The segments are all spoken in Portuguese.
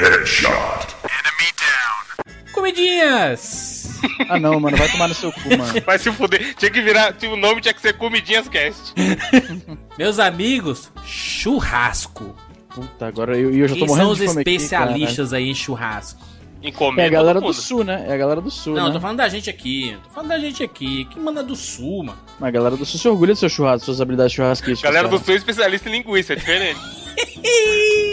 Headshot. Comidinhas! Ah não, mano, vai tomar no seu cu, mano. Vai se fuder. Tinha que virar. O nome tinha que ser Comidinhas Cast. Meus amigos, churrasco. Puta, agora eu, eu já tô Quem são morrendo os de fome aqui, especialistas aí em churrasco? Em comer. É a galera do sul, né? É a galera do sul, Não, eu né? tô falando da gente aqui. Tô falando da gente aqui. Quem manda do sul, mano? Mas a galera do sul se orgulha do seu churrasco, suas habilidades churrasquísticas. Galera do. Sul é especialista em linguiça, é diferente.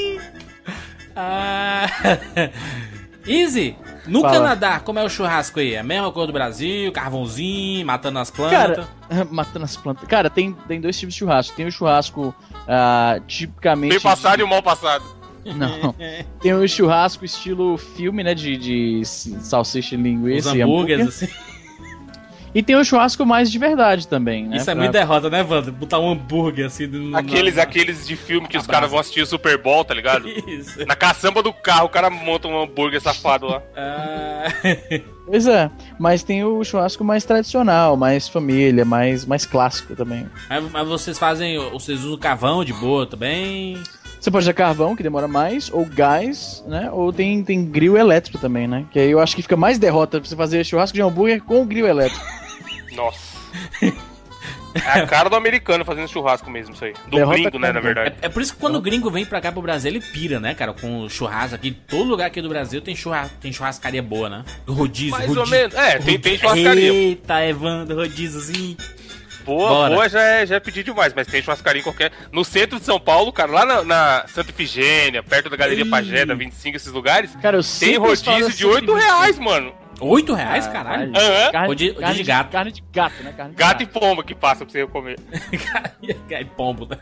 Ah. Easy, no Fala. Canadá, como é o churrasco aí? É a mesma coisa do Brasil, carvãozinho, matando as plantas. Cara, matando as plantas. Cara, tem, tem dois tipos de churrasco. Tem o churrasco ah, tipicamente. Bem passado e o mal passado. Não. Tem o churrasco estilo filme, né? De, de salsicha e os linguiça e hambúrgueres, hambúrguer. assim. E tem o churrasco mais de verdade também, né? Isso é Pra- muito derrota, né, Wanda? Botar um hambúrguer assim. no- Aqueles, na- aqueles de filme que os Abraço. caras vão assistir o Super Bowl, tá ligado? Isso. Na caçamba do carro, o cara monta um hambúrguer safado lá. Ah, Pois é, mas tem o churrasco mais tradicional, mais família, mais, mais clássico também. mas, mas vocês fazem. Vocês usam carvão de boa também? Você pode usar carvão, que demora mais, ou gás, né? Ou tem, tem grill elétrico também, né? Que aí eu acho que fica mais derrota pra você fazer churrasco de hambúrguer com grill elétrico. Nossa. É a cara do americano fazendo churrasco mesmo, isso aí. Do Derrota gringo, né, na verdade. É, é por isso que quando o gringo vem pra cá pro Brasil, ele pira, né, cara? Com o churrasco aqui. Todo lugar aqui do Brasil tem, churras, tem churrascaria boa, né? Rodízio, Mais rodízio. ou menos. É, tem, tem churrascaria. Eita, Evandro, rodíziozinho. Boa, Bora. boa já é, já é pedir demais, mas tem churrascaria em qualquer. No centro de São Paulo, cara, lá na, na Santa Ifigênia, perto da Galeria Ih. Pagé, da 25, esses lugares, Cara, eu tem rodízio falo de assim, 8 reais, mano. Oito reais, caralho? Aham. Carne, Rodízio- carne rodízio de gato. Carne de gato, né? Carne de Gato e pomba que passa pra você comer. Aí, pombo, né?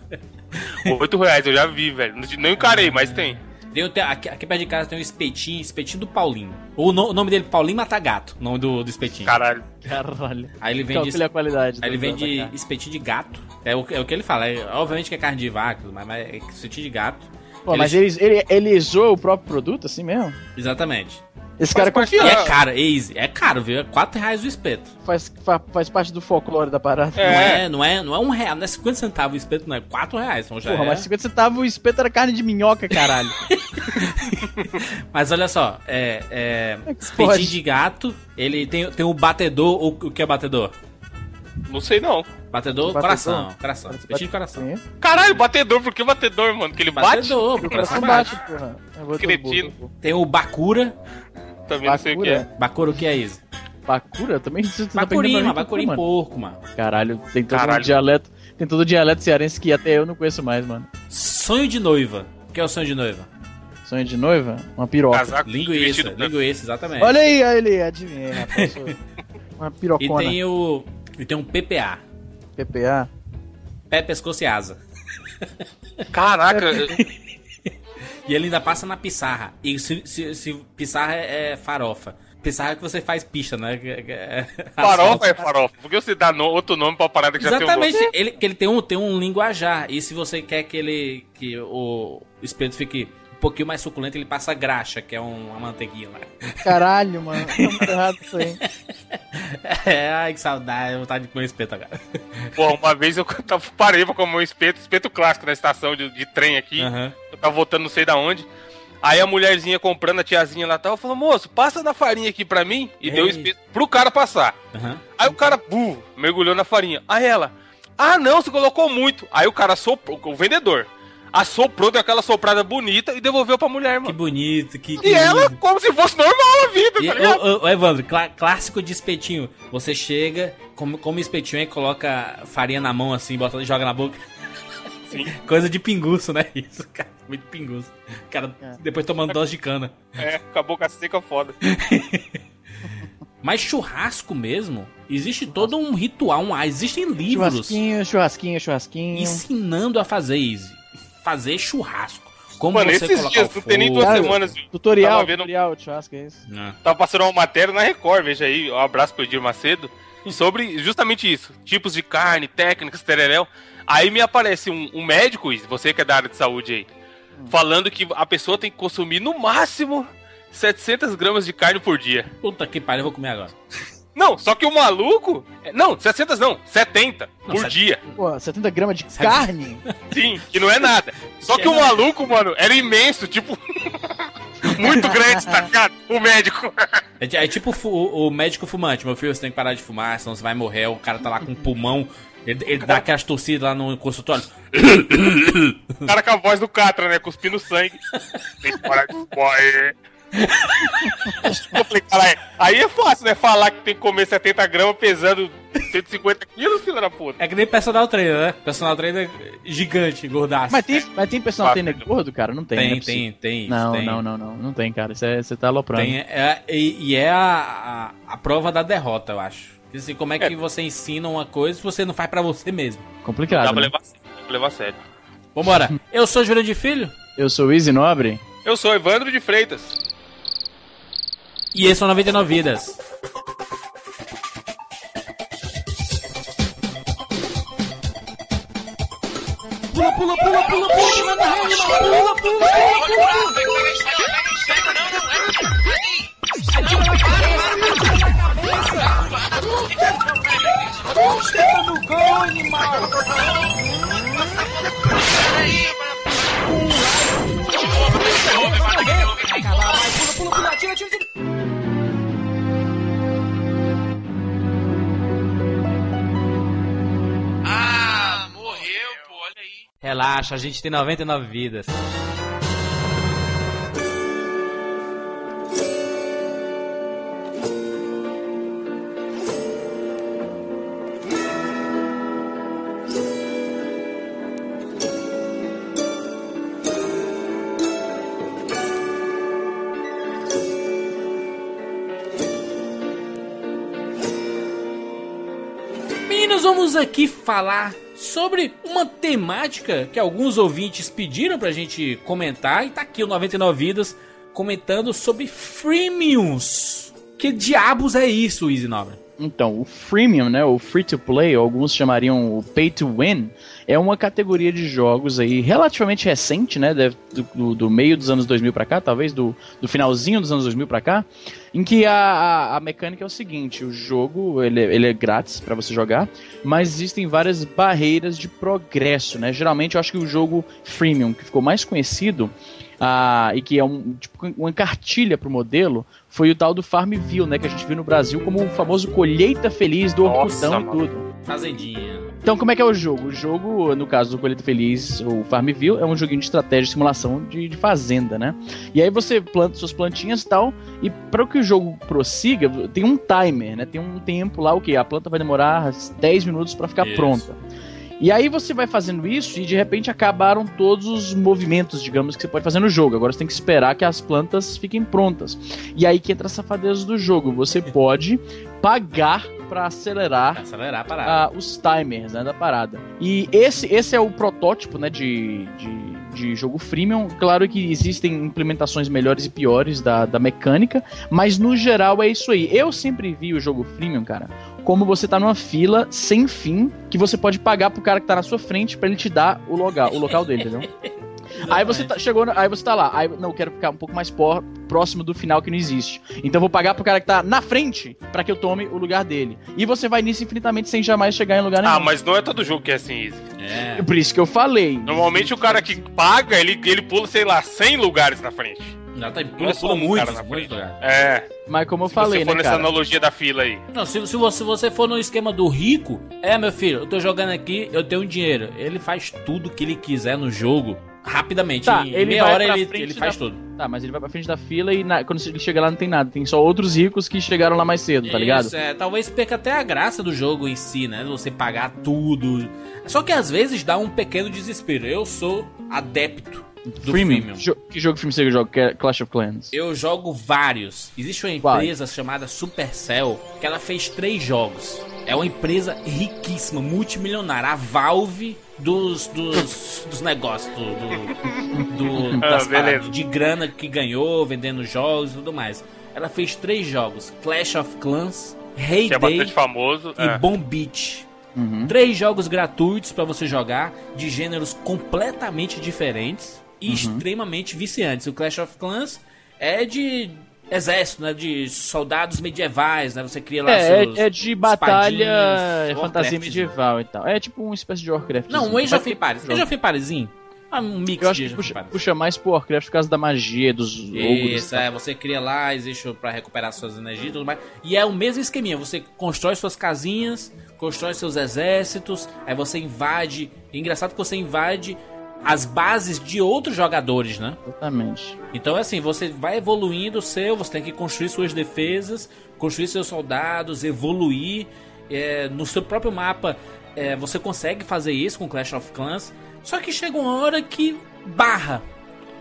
8 reais, eu já vi, velho. Não encarei, mas tem. Tem, tem- aqui, aqui perto de casa tem um espetinho, espetinho do Paulinho. O, no- o nome dele é Paulinho Matagato, o nome do, do espetinho. Caralho. Caralho. Aí ele vende, Calcule a qualidade. aí ele vende espetinho de gato. É o, é o que ele fala. É, obviamente que é carne de vaca, mas, mas é espetinho de gato. Pô, mas ele, ele, ele zoa o próprio produto assim mesmo? Exatamente. Esse cara é parte E confiável. é caro, é easy. É caro, viu? É 4 reais o espeto. Faz, fa- faz parte do folclore da parada. Não, É. é, não, é, não é um real, não é 50 centavos o espeto, não é 4 reais. Então já Porra, é. mas 50 centavos o espeto era carne de minhoca, caralho. Mas olha só, é, é, É espetinho de gato, ele tem, tem o batedor, o, o que é batedor? Não sei não. Batedor, Batedor? coração, coração, espetinho de coração. Sim. Caralho, batedor, por que batedor, mano? Que ele bate? Batedor, o O coração bate. bate, porra. Cretino. Tem o Bakura. Também não sei o que é. Bakura? Bakura o que é isso? Bakura? Também Bacurim, aprendendo mano, Bacurim porco, mano. Caralho, tem todo Caralho. um dialeto. Tem todo o dialeto cearense que até eu não conheço mais, mano. Sonho de noiva. O que é o sonho de noiva? Sonho de noiva? Uma piroca. Casaco Linguiça, linguiça, exatamente. Olha aí, olha ele, adivinhei, rapaz. Uma e pirocona. tem o. E tem um PPA. PPA. Pé, pescoço e asa. Caraca, E ele ainda passa na pissarra. E se, se, se pissarra é, é farofa. Pissarra é que você faz pista, né? É- farofa é farofa. Por que você dá no- outro nome pra uma parada que já Exatamente, tem um ele, que ele tem um, tem um linguajar. E se você quer que ele. que o espeto fique um pouquinho mais suculento, ele passa graxa, que é um- uma manteiguinha lá. Caralho, mano. Tá muito errado isso aí. É, ai que saudade, vontade de comer espeto agora. Porra, uma vez eu tava- parei pra comer um espeto, espeto clássico na estação de, de trem aqui. Aham. Eu tava voltando não sei da onde. Aí a mulherzinha comprando, a tiazinha lá tal, falou, moço, passa na farinha aqui pra mim. E deu o Ei. espeto pro cara passar. Aham. Aí o cara, bu, mergulhou na farinha. Aí ela, ah não, você colocou muito. Aí o cara soprou, o vendedor, assoprou, deu aquela soprada bonita e devolveu pra mulher, Que mano. bonito, que. que E ela, lindo. como se fosse normal a vida, E, tá ligado? ô, Evandro, clá- clássico de espetinho. Você chega, come, come espetinho e coloca farinha na mão assim, bota e joga na boca. Sim. Coisa de pinguço, né? Isso, cara. Muito pinguço. Cara, É. depois tomando dose de cana. É, com a boca seca foda. Mas churrasco mesmo, existe todo um ritual, um, existem livros Churrasquinho, churrasquinho, churrasquinho. ensinando a fazer isso. Fazer churrasco. Como Mano, você esses dias, não tem nem duas Cara, semanas? Tutorial, Tava vendo- tutorial de churrasco, é isso. Ah. Tava passando uma matéria na Record, veja aí, um abraço pro Edir Macedo, sobre justamente isso, tipos de carne, técnicas, tereréu. Aí me aparece um, um médico, você que é da área de saúde aí, falando que a pessoa tem que consumir no máximo 700 gramas de carne por dia. Puta que pariu, eu vou comer agora. Não, só que o maluco... Não, 700 não, 70 Não, por set- dia. Pô, 70 gramas de carne? Sim, que não é nada. Só que o maluco, mano, era imenso, tipo... Muito grande, tá ligado? O médico. É, é tipo o, o médico fumante. Meu filho, você tem que parar de fumar, senão você vai morrer. O cara tá lá com o pulmão. Ele, ele dá aquelas torcidas lá no consultório. O cara com a voz do Catra, né? Cuspindo sangue. Tem que parar de fumar, é. Aí é fácil, né? Falar que tem que comer 70 gramas pesando 150 quilos, filho da puta. É que nem personal trainer, né? Personal trainer gigante, gordaço. Mas tem, mas tem personal Fácil. trainer gordo, cara? Não tem. não é tem, tem, tem. Não, tem. não, não, não. Não tem, cara. Isso é- Você tá aloprando. Tem, é, e, e é a, a, a prova da derrota, eu acho. Porque, Assim, como é que você ensina uma coisa se você não faz pra você mesmo? Complicado. Dá pra né? levar, a sério, dá pra levar a sério. Vambora. Eu sou Júlio de Filho Eu sou o Easy Nobre. Eu sou Evandro de Freitas. E esse é o 99 Vidas. Ah, Relaxa, a gente tem 99 vidas. Meninos, vamos aqui falar sobre uma temática que alguns ouvintes pediram pra gente comentar e tá aqui o 99 Vidas comentando sobre freemiums. Que diabos é isso, Easy Nobre? Então, o freemium, né, o free to play, alguns chamariam o pay to win, é uma categoria de jogos aí relativamente recente, né, do, do- do meio dos anos 2000 pra cá, talvez do, do finalzinho dos anos 2000 pra cá, em que a, a, mecânica é o seguinte, o jogo ele, é- ele é grátis pra você jogar, mas existem várias barreiras de progresso, né? Geralmente eu acho que o jogo freemium que ficou mais conhecido ah, e que é um, tipo, uma cartilha pro modelo foi o tal do Farmville, né? Que a gente viu no Brasil como o famoso colheita feliz do Nossa, Orkutão e tudo. Fazendinha. Então, como é que é o jogo? O jogo, no caso do Colheita Feliz, o Farmville, é um joguinho de estratégia e simulação de, de fazenda, né? E aí você planta suas plantinhas e tal, e para que o jogo prossiga, tem um timer, né? Tem um tempo lá, o que? A planta vai demorar 10 minutos para ficar Isso. pronta. E aí você vai fazendo isso e de repente acabaram todos os movimentos, digamos, que você pode fazer no jogo. Agora você tem que esperar que as plantas fiquem prontas. E aí que entra a safadeza do jogo. Você pode pagar para acelerar Acelerar ah, os timers né, da parada. E esse, esse é o protótipo né, de, de, de jogo freemium. Claro que existem implementações melhores e piores da, da mecânica, mas no geral é isso aí. Eu sempre vi o jogo freemium, cara, como você tá numa fila sem fim que você pode pagar pro cara que tá na sua frente pra ele te dar o local, o local dele, entendeu? Aí você tá, chegou, aí você tá lá, aí não, eu quero ficar um pouco mais por- próximo do final que não existe. Então eu vou pagar pro cara que tá na frente pra que eu tome o lugar dele. E você vai nisso infinitamente sem jamais chegar em lugar nenhum. Ah, mas não é todo jogo que é assim, Easy. É. Por isso que eu falei. Normalmente o cara que paga, ele, ele pula, sei lá, 100 lugares na frente. Já tá, muito, cara muito lugar. É, Mas como eu se falei, você for né, nessa cara? analogia da fila aí. Não, se, se, você, se você for no esquema do rico, é meu filho, eu tô jogando aqui, eu tenho dinheiro. Ele faz tudo que ele quiser no jogo rapidamente. Tá, em ele meia hora ele, ele faz da- tudo. Tá, mas ele vai pra frente da fila e na- quando ele chega lá não tem nada. Tem só outros ricos que chegaram lá mais cedo, tá ligado? Isso, é, talvez perca até a graça do jogo em si, né? Você pagar tudo. Só que às vezes dá um pequeno desespero. Eu sou adepto do Freemium. freemium. Jo- que jogo freemium você joga? Que é Clash of Clans. Eu jogo vários. Existe uma Quais? empresa chamada Supercell que ela fez três jogos. É uma empresa riquíssima, multimilionária. A Valve dos, dos, dos negócios, do, do- do- Ah, paradas de grana que ganhou, vendendo jogos e tudo mais. Ela fez três jogos: Clash of Clans, Hay Que é Day bastante famoso. e é. Bomb Beach. Uhum. Três jogos gratuitos pra você jogar, de gêneros completamente diferentes Uhum. extremamente viciantes. O Clash of Clans é de exército, né? De soldados medievais, né? Você cria lá É, seus... é, é de batalha, espadinhas, é fantasia Warcraft. medieval e tal. É tipo uma espécie de Warcraft. Não, um Age of Empires. Age of Empiresinho. Ah, Um mix Eu acho de que puxa, puxa mais pro Warcraft por causa da magia, dos ogros. Isso, é, você cria lá, existe pra recuperar suas energias e tudo mais. E é o mesmo esqueminha, você constrói suas casinhas, constrói seus exércitos, aí você invade. É engraçado que você invade as bases de outros jogadores, né? Exatamente. Então, assim, você vai evoluindo o seu, você tem que construir suas defesas, construir seus soldados, evoluir. É, no seu próprio mapa, é, você consegue fazer isso com Clash of Clans. Só que chega uma hora que barra.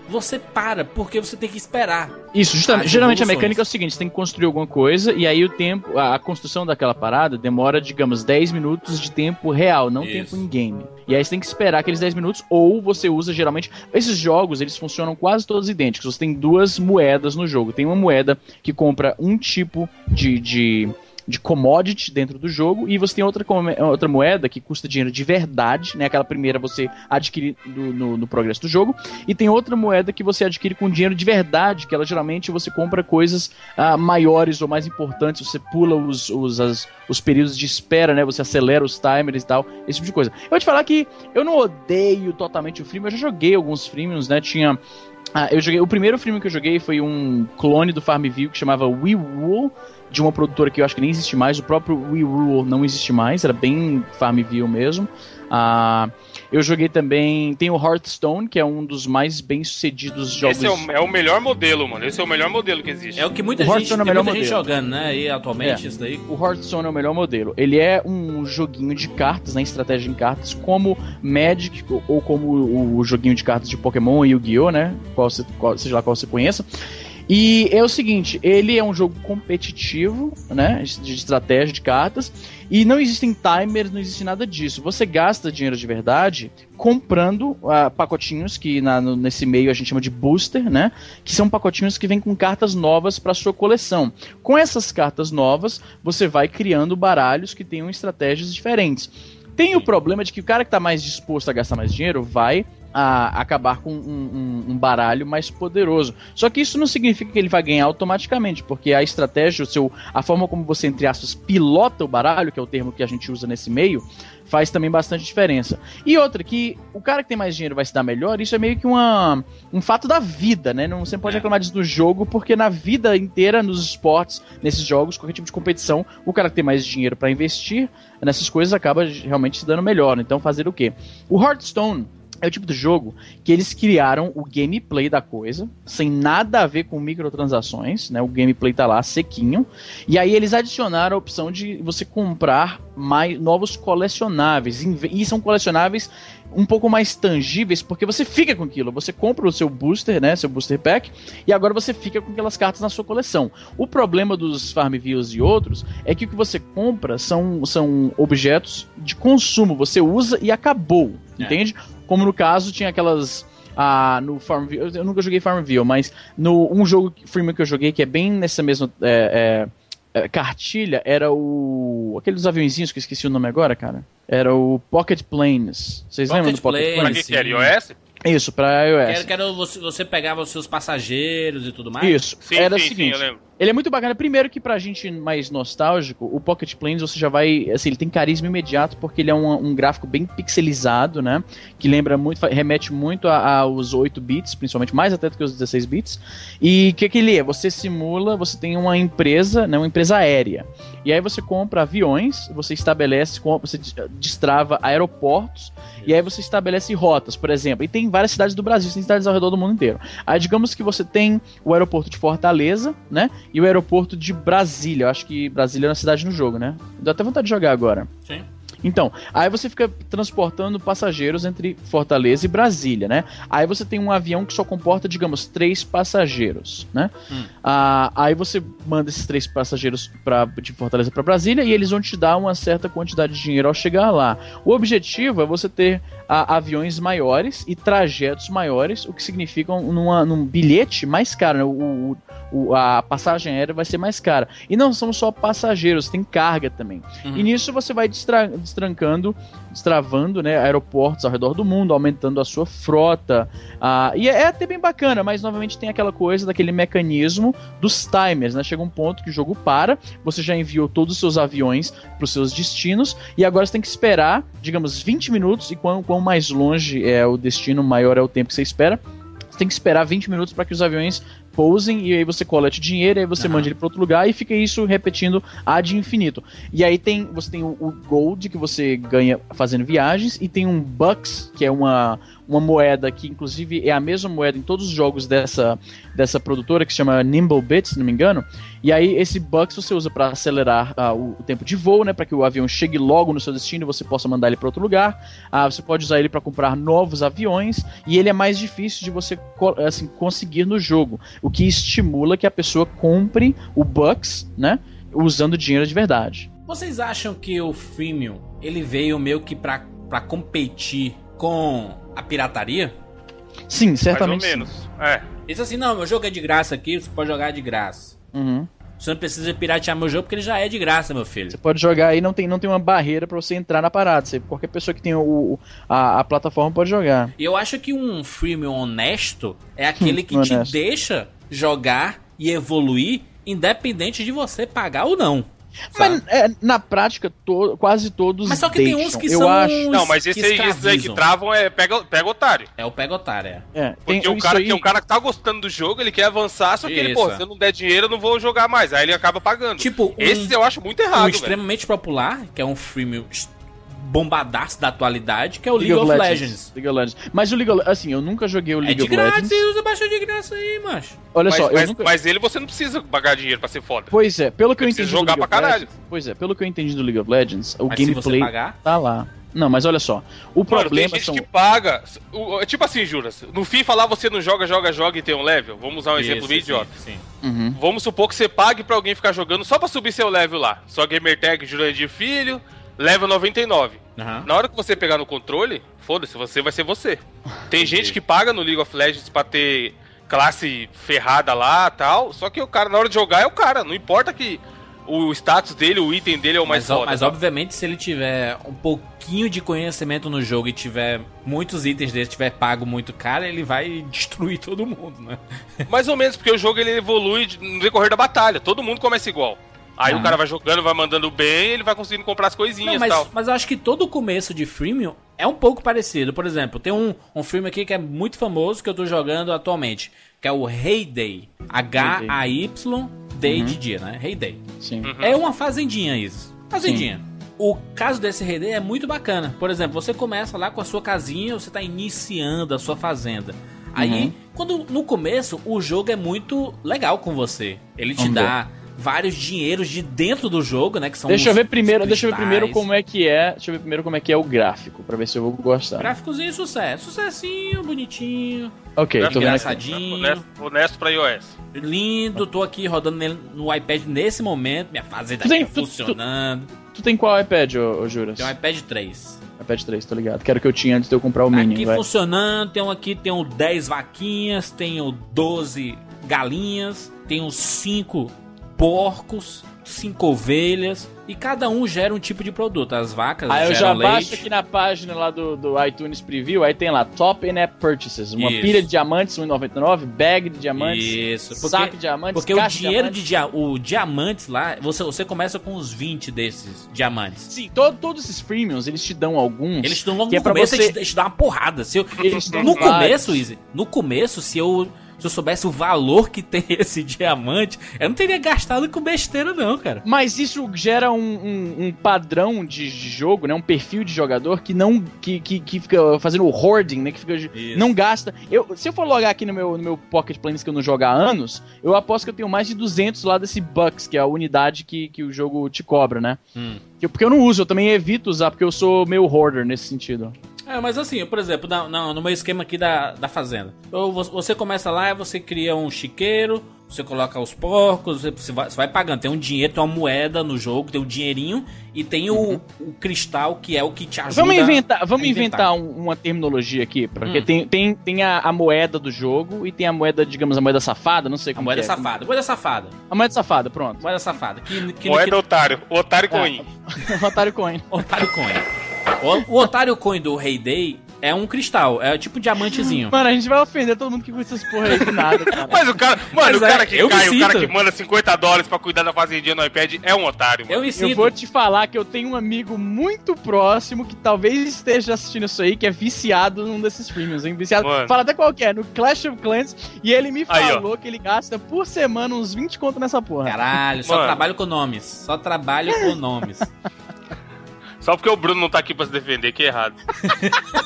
Você para, porque você tem que esperar. Isso, justamente. Geralmente a mecânica é o seguinte: você tem que construir alguma coisa, e aí o tempo, a, a construção daquela parada demora, digamos, 10 minutos de tempo real, não Isso. tempo em game. E aí você tem que esperar aqueles 10 minutos, ou você usa geralmente. Esses jogos, eles funcionam quase todos idênticos. Você tem duas moedas no jogo. Tem uma moeda que compra um tipo de. de de commodity dentro do jogo e você tem outra, outra moeda que custa dinheiro de verdade, né? Aquela primeira você adquire do- no, no progresso do jogo e tem outra moeda que você adquire com dinheiro de verdade, que ela geralmente você compra coisas ah, maiores ou mais importantes, você pula os, os, as- os períodos de espera, né? Você acelera os timers e tal, esse tipo de coisa. Eu vou te falar que eu não odeio totalmente o freemium, eu já joguei alguns freemiums, né? Tinha. ah, eu joguei, o primeiro freemium que eu joguei foi um clone do Farmville que chamava We Rule, de uma produtora que eu acho que nem existe mais, o próprio We Rule não existe mais, era bem Farmville mesmo. Ah, eu joguei também. Tem o Hearthstone, que é um dos mais bem sucedidos jogos. Esse é o, é o melhor modelo, mano. Esse é o melhor modelo que existe. É o que muita O gente, Hearthstone é o tem melhor muita gente modelo. jogando, né? E atualmente É. isso daí. O Hearthstone é o melhor modelo. Ele é um joguinho de cartas, né? Estratégia em cartas, como Magic ou- ou como o, o joguinho de cartas de Pokémon e Yu-Gi-Oh, né? Qual você, qual- seja lá qual você conheça. E é o seguinte, ele é um jogo competitivo, né? De estratégia de cartas. E não existem timers, não existe nada disso. Você gasta dinheiro de verdade comprando ah, pacotinhos que na- no- nesse meio a gente chama de booster, né? Que são pacotinhos que vêm com cartas novas para sua coleção. Com essas cartas novas, você vai criando baralhos que tenham estratégias diferentes. Tem o problema de que o cara que está mais disposto a gastar mais dinheiro vai a acabar com um, um- um baralho mais poderoso. Só que isso não significa que ele vai ganhar automaticamente, porque a estratégia, o seu, a forma como você, entre aspas, pilota o baralho, que é o termo que a gente usa nesse meio, faz também bastante diferença. E outra, que o cara que tem mais dinheiro vai se dar melhor, isso é meio que uma, um fato da vida, né? Não, você não pode É. reclamar disso no jogo, porque na vida inteira, nos esportes, nesses jogos, qualquer tipo de competição, o cara que tem mais dinheiro para investir nessas coisas acaba realmente se dando melhor. Então, fazer o quê? O Hearthstone é o tipo de jogo que eles criaram o gameplay da coisa, sem nada a ver com microtransações, né? O gameplay tá lá sequinho. E aí eles adicionaram a opção de você comprar mais novos colecionáveis. E são colecionáveis um pouco mais tangíveis, porque você fica com aquilo. Você compra o seu booster, né? Seu booster pack, e agora você fica com aquelas cartas na sua coleção. O problema dos Farmvilles e outros é que o que você compra são, são objetos de consumo. Você usa e acabou. É. Entende? Como no caso, tinha aquelas. Ah, no Farmville, eu nunca joguei Farmville, mas no um jogo que- freemium que eu joguei que é bem nessa mesma é, é, é, cartilha era o aqueles aviãozinhos que eu esqueci o nome agora, cara. Era o Pocket Planes. Vocês Pocket lembram do Pocket Planes. Pra que que era? iOS? Isso, pra iOS. Que era, que era você, você pegava os seus passageiros e tudo mais. Isso. Sim, era sim, o seguinte. sim, eu lembro. Ele é muito bacana. Primeiro que pra gente mais nostálgico, o Pocket Planes você já vai. Assim, ele tem carisma imediato porque ele é um, um gráfico bem pixelizado, né? Que lembra muito, remete muito aos 8 bits, principalmente, mais até do que os 16 bits. E o que, que ele é? Você simula, você tem uma empresa, né? Uma empresa aérea. E aí você compra aviões, você estabelece, você des- destrava aeroportos, e aí você estabelece rotas, por exemplo. E tem várias cidades do Brasil, tem cidades ao redor do mundo inteiro. Aí digamos que você tem o aeroporto de Fortaleza, né? E o aeroporto de Brasília. Eu acho que Brasília é uma cidade no jogo, né? Dá até vontade de jogar agora. Sim. Então, aí você fica transportando passageiros entre Fortaleza e Brasília, né? Aí você tem um avião que só comporta, digamos, três passageiros, né? Hum. Ah, aí você manda esses três passageiros pra, de Fortaleza para Brasília e eles vão te dar uma certa quantidade de dinheiro ao chegar lá. O objetivo é você ter ah, aviões maiores e trajetos maiores, o que significa um, numa- num bilhete mais caro, né? O- o- a passagem aérea vai ser mais cara. E não são só passageiros, tem carga também. Uhum. E nisso você vai distra- destrancando, destravando né, aeroportos ao redor do mundo, aumentando a sua frota. Ah, e é, é até bem bacana, mas novamente tem aquela coisa daquele mecanismo dos timers. Né? Chega um ponto que o jogo para, você já enviou todos os seus aviões para os seus destinos, e agora você tem que esperar, digamos, 20 minutos, e quanto, quanto mais longe é o destino, maior é o tempo que você espera. Você tem que esperar 20 minutos para que os aviões pousem e aí você colete dinheiro, aí você uhum. manda ele para outro lugar e fica isso repetindo ad infinito. E aí tem você tem o, o, gold que você ganha fazendo viagens e tem um bucks que é uma uma moeda que inclusive é a mesma moeda em todos os jogos dessa, dessa produtora que se chama Nimble Bit, se não me engano. E aí esse Bucks você usa para acelerar uh, o, o, tempo de voo, né, para que o avião chegue logo no seu destino e você possa mandar ele para outro lugar. Uh, você pode usar ele para comprar novos aviões e ele é mais difícil de você assim conseguir no jogo, o que estimula que a pessoa compre o Bucks, né, usando dinheiro de verdade. Vocês acham que o freemium ele veio meio que para competir com a pirataria? Sim, certamente. Mais ou menos. É. Isso assim, não, meu jogo é de graça aqui, você pode jogar de graça. Uhum. Você não precisa piratear meu jogo porque ele já é de graça, meu filho. Você pode jogar aí, não tem, não tem uma barreira para você entrar na parada. Você, qualquer pessoa que tem o, a, a plataforma pode jogar. E eu acho que um freemium honesto é aquele que te deixa jogar e evoluir independente de você pagar ou não. Mas é, na prática, to, quase todos. Mas só que deixam. tem uns que eu são. Acho... Não, mas esse aí, esse aí que travam é pega, pega otário. É o pega otário, é. é Porque tem, o, cara, aí... tem o cara que tá gostando do jogo, ele quer avançar, só que ele, pô, se eu não der dinheiro, eu não vou jogar mais. Aí ele acaba pagando. Tipo, um, esse eu acho muito errado. Um extremamente popular, que é um freemium bombadaço da atualidade, que é o League, League of, Legends. Legends. League of Legends. Mas o League of assim, eu nunca joguei o League é of Legends. É de graça, você usa bastante de graça aí, macho. Olha mas, só, mas, nunca... mas, ele você não precisa pagar dinheiro pra ser foda. Pois é, pelo que eu entendi jogar pra caralho. Legends, pois é, pelo que eu entendi do League of Legends, o mas gameplay tá lá. Não, mas olha só. O Mano, problema tem gente são... que paga. Tipo assim, Juras. No fim, falar você não joga, joga, joga e tem um level. Vamos usar um Isso, exemplo bem idiota. Sim. Uhum. Vamos supor que você pague pra alguém ficar jogando só pra subir seu level lá. Só gamer tag Jurandir Filho, level 99. Uhum. Na hora que você pegar no controle, foda-se, você vai ser você. Tem gente que paga no League of Legends pra ter classe ferrada lá tal, só que o cara, na hora de jogar, é o cara. Não importa que o status dele, o item dele é o mais mas, foda. Mas obviamente, se ele tiver um pouquinho de conhecimento no jogo e tiver muitos itens dele, tiver pago muito caro, ele vai destruir todo mundo, né? Mais ou menos, porque o jogo ele evolui no decorrer da batalha. Todo mundo começa igual. Aí ah. o cara vai jogando, vai mandando bem, ele vai conseguindo comprar as coisinhas e mas, tal. Mas eu acho que todo começo de freemium é um pouco parecido. Por exemplo, tem um, um freemium aqui que é muito famoso que eu tô jogando atualmente, que é o Heyday. H-A-Y, Day uhum. de dia, né? Heyday. Sim. Uhum. É uma fazendinha isso. Fazendinha. Sim. O caso desse Heyday é muito bacana. Por exemplo, você começa lá com a sua casinha, você tá iniciando a sua fazenda. Aí, uhum. quando no começo, o jogo é muito legal com você. Ele te Vamos dá... Ver vários dinheiros de dentro do jogo, né? Que são deixa eu ver primeiro, deixa eu ver primeiro como é que é. Deixa eu ver primeiro como é que é o gráfico, para ver se eu vou gostar. Gráficozinho sucesso. Sucessinho, bonitinho. Ok, tô engraçadinho. Honesto, honesto pra iOS. Lindo, tô aqui rodando no iPad nesse momento, minha fazenda tem, tá funcionando. Tu, tu, tu, tem qual iPad, ô, ô Juras? Tem um iPad 3. iPad 3, tô ligado. Quero que eu tinha antes de eu comprar o tá mini. Aqui vai. funcionando, tem um aqui, tem 10 vaquinhas, tenho 12 galinhas, tenho 5 porcos, cinco ovelhas e cada um gera um tipo de produto. As vacas Aí eu já leite. baixo aqui na página lá do, do iTunes Preview, aí tem lá Top In-App Purchases, uma Isso. pilha de diamantes 1,99, bag de diamantes, Isso. Porque, saco de diamantes, Porque o dinheiro de, dia, o diamantes lá, você, você começa com uns 20 desses diamantes. Sim, todo, todos esses premiums, eles te dão alguns. Eles te dão logo no é começo, você... eles, te, te dão uma porrada. Se eu, no começo, Easy, no começo, se eu se eu soubesse o valor que tem esse diamante, eu não teria gastado com besteira, não, cara. Mas isso gera um, um, um padrão de, de, jogo, né? Um perfil de jogador que não. que, que, que fica fazendo o hoarding, né? Que fica. Isso. Não gasta. Eu, se eu for logar aqui no meu, no meu Pocket Planes que eu não jogo há anos, eu aposto que eu tenho mais de 200 lá desse Bucks, que é a unidade que, que o jogo te cobra, né? Hum. Porque eu não uso, eu também evito usar, porque eu sou meio hoarder nesse sentido. É, mas assim, por exemplo, na, na, no meu esquema aqui da, da fazenda. você começa lá, você cria um chiqueiro, você coloca os porcos, você, você vai, você vai pagando. Tem um dinheiro, tem uma moeda no jogo, tem um dinheirinho e tem o, o cristal que é o que te ajuda. Vamos inventar, vamos a inventar um- uma terminologia aqui, porque Hum. tem, tem, tem a, a moeda do jogo e tem a moeda, digamos, a moeda safada, não sei A como moeda que é. safada. Moeda safada. A moeda safada, pronto. Moeda safada. Que, que, Moeda que, otário. O otário coin. Otário Coin. Otário Coin. O, o Otário Coin do Rei Day é um cristal, é tipo um diamantezinho. Mano, a gente vai ofender todo mundo que curte essas porra aí do nada, cara. Mas o cara, mano, Mas o cara é, que eu cai, o cara que manda 50 dólares pra cuidar da fazendinha no iPad é um otário, mano. Eu me Eu sinto. vou te falar que eu tenho um amigo muito próximo que talvez esteja assistindo isso aí, que é viciado num desses premiums, hein? Viciado. Mano. Fala até qual que é, no Clash of Clans, e ele me Aí, falou que ele gasta por semana uns 20 conto nessa porra. Caralho, só Mano. trabalho com nomes. Só trabalho com nomes. Só porque o Bruno não tá aqui pra se defender, que é errado.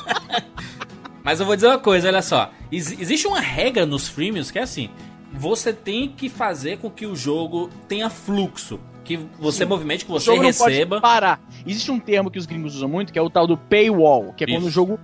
Mas eu vou dizer uma coisa, olha só. Ex- existe uma regra nos freemiums que é assim: você tem que fazer com que o jogo tenha fluxo. Que você Sim. movimente, que O você receba. pode parar. Existe um termo que os gringos usam muito, que é o tal do paywall, que é quando Isso. o jogo.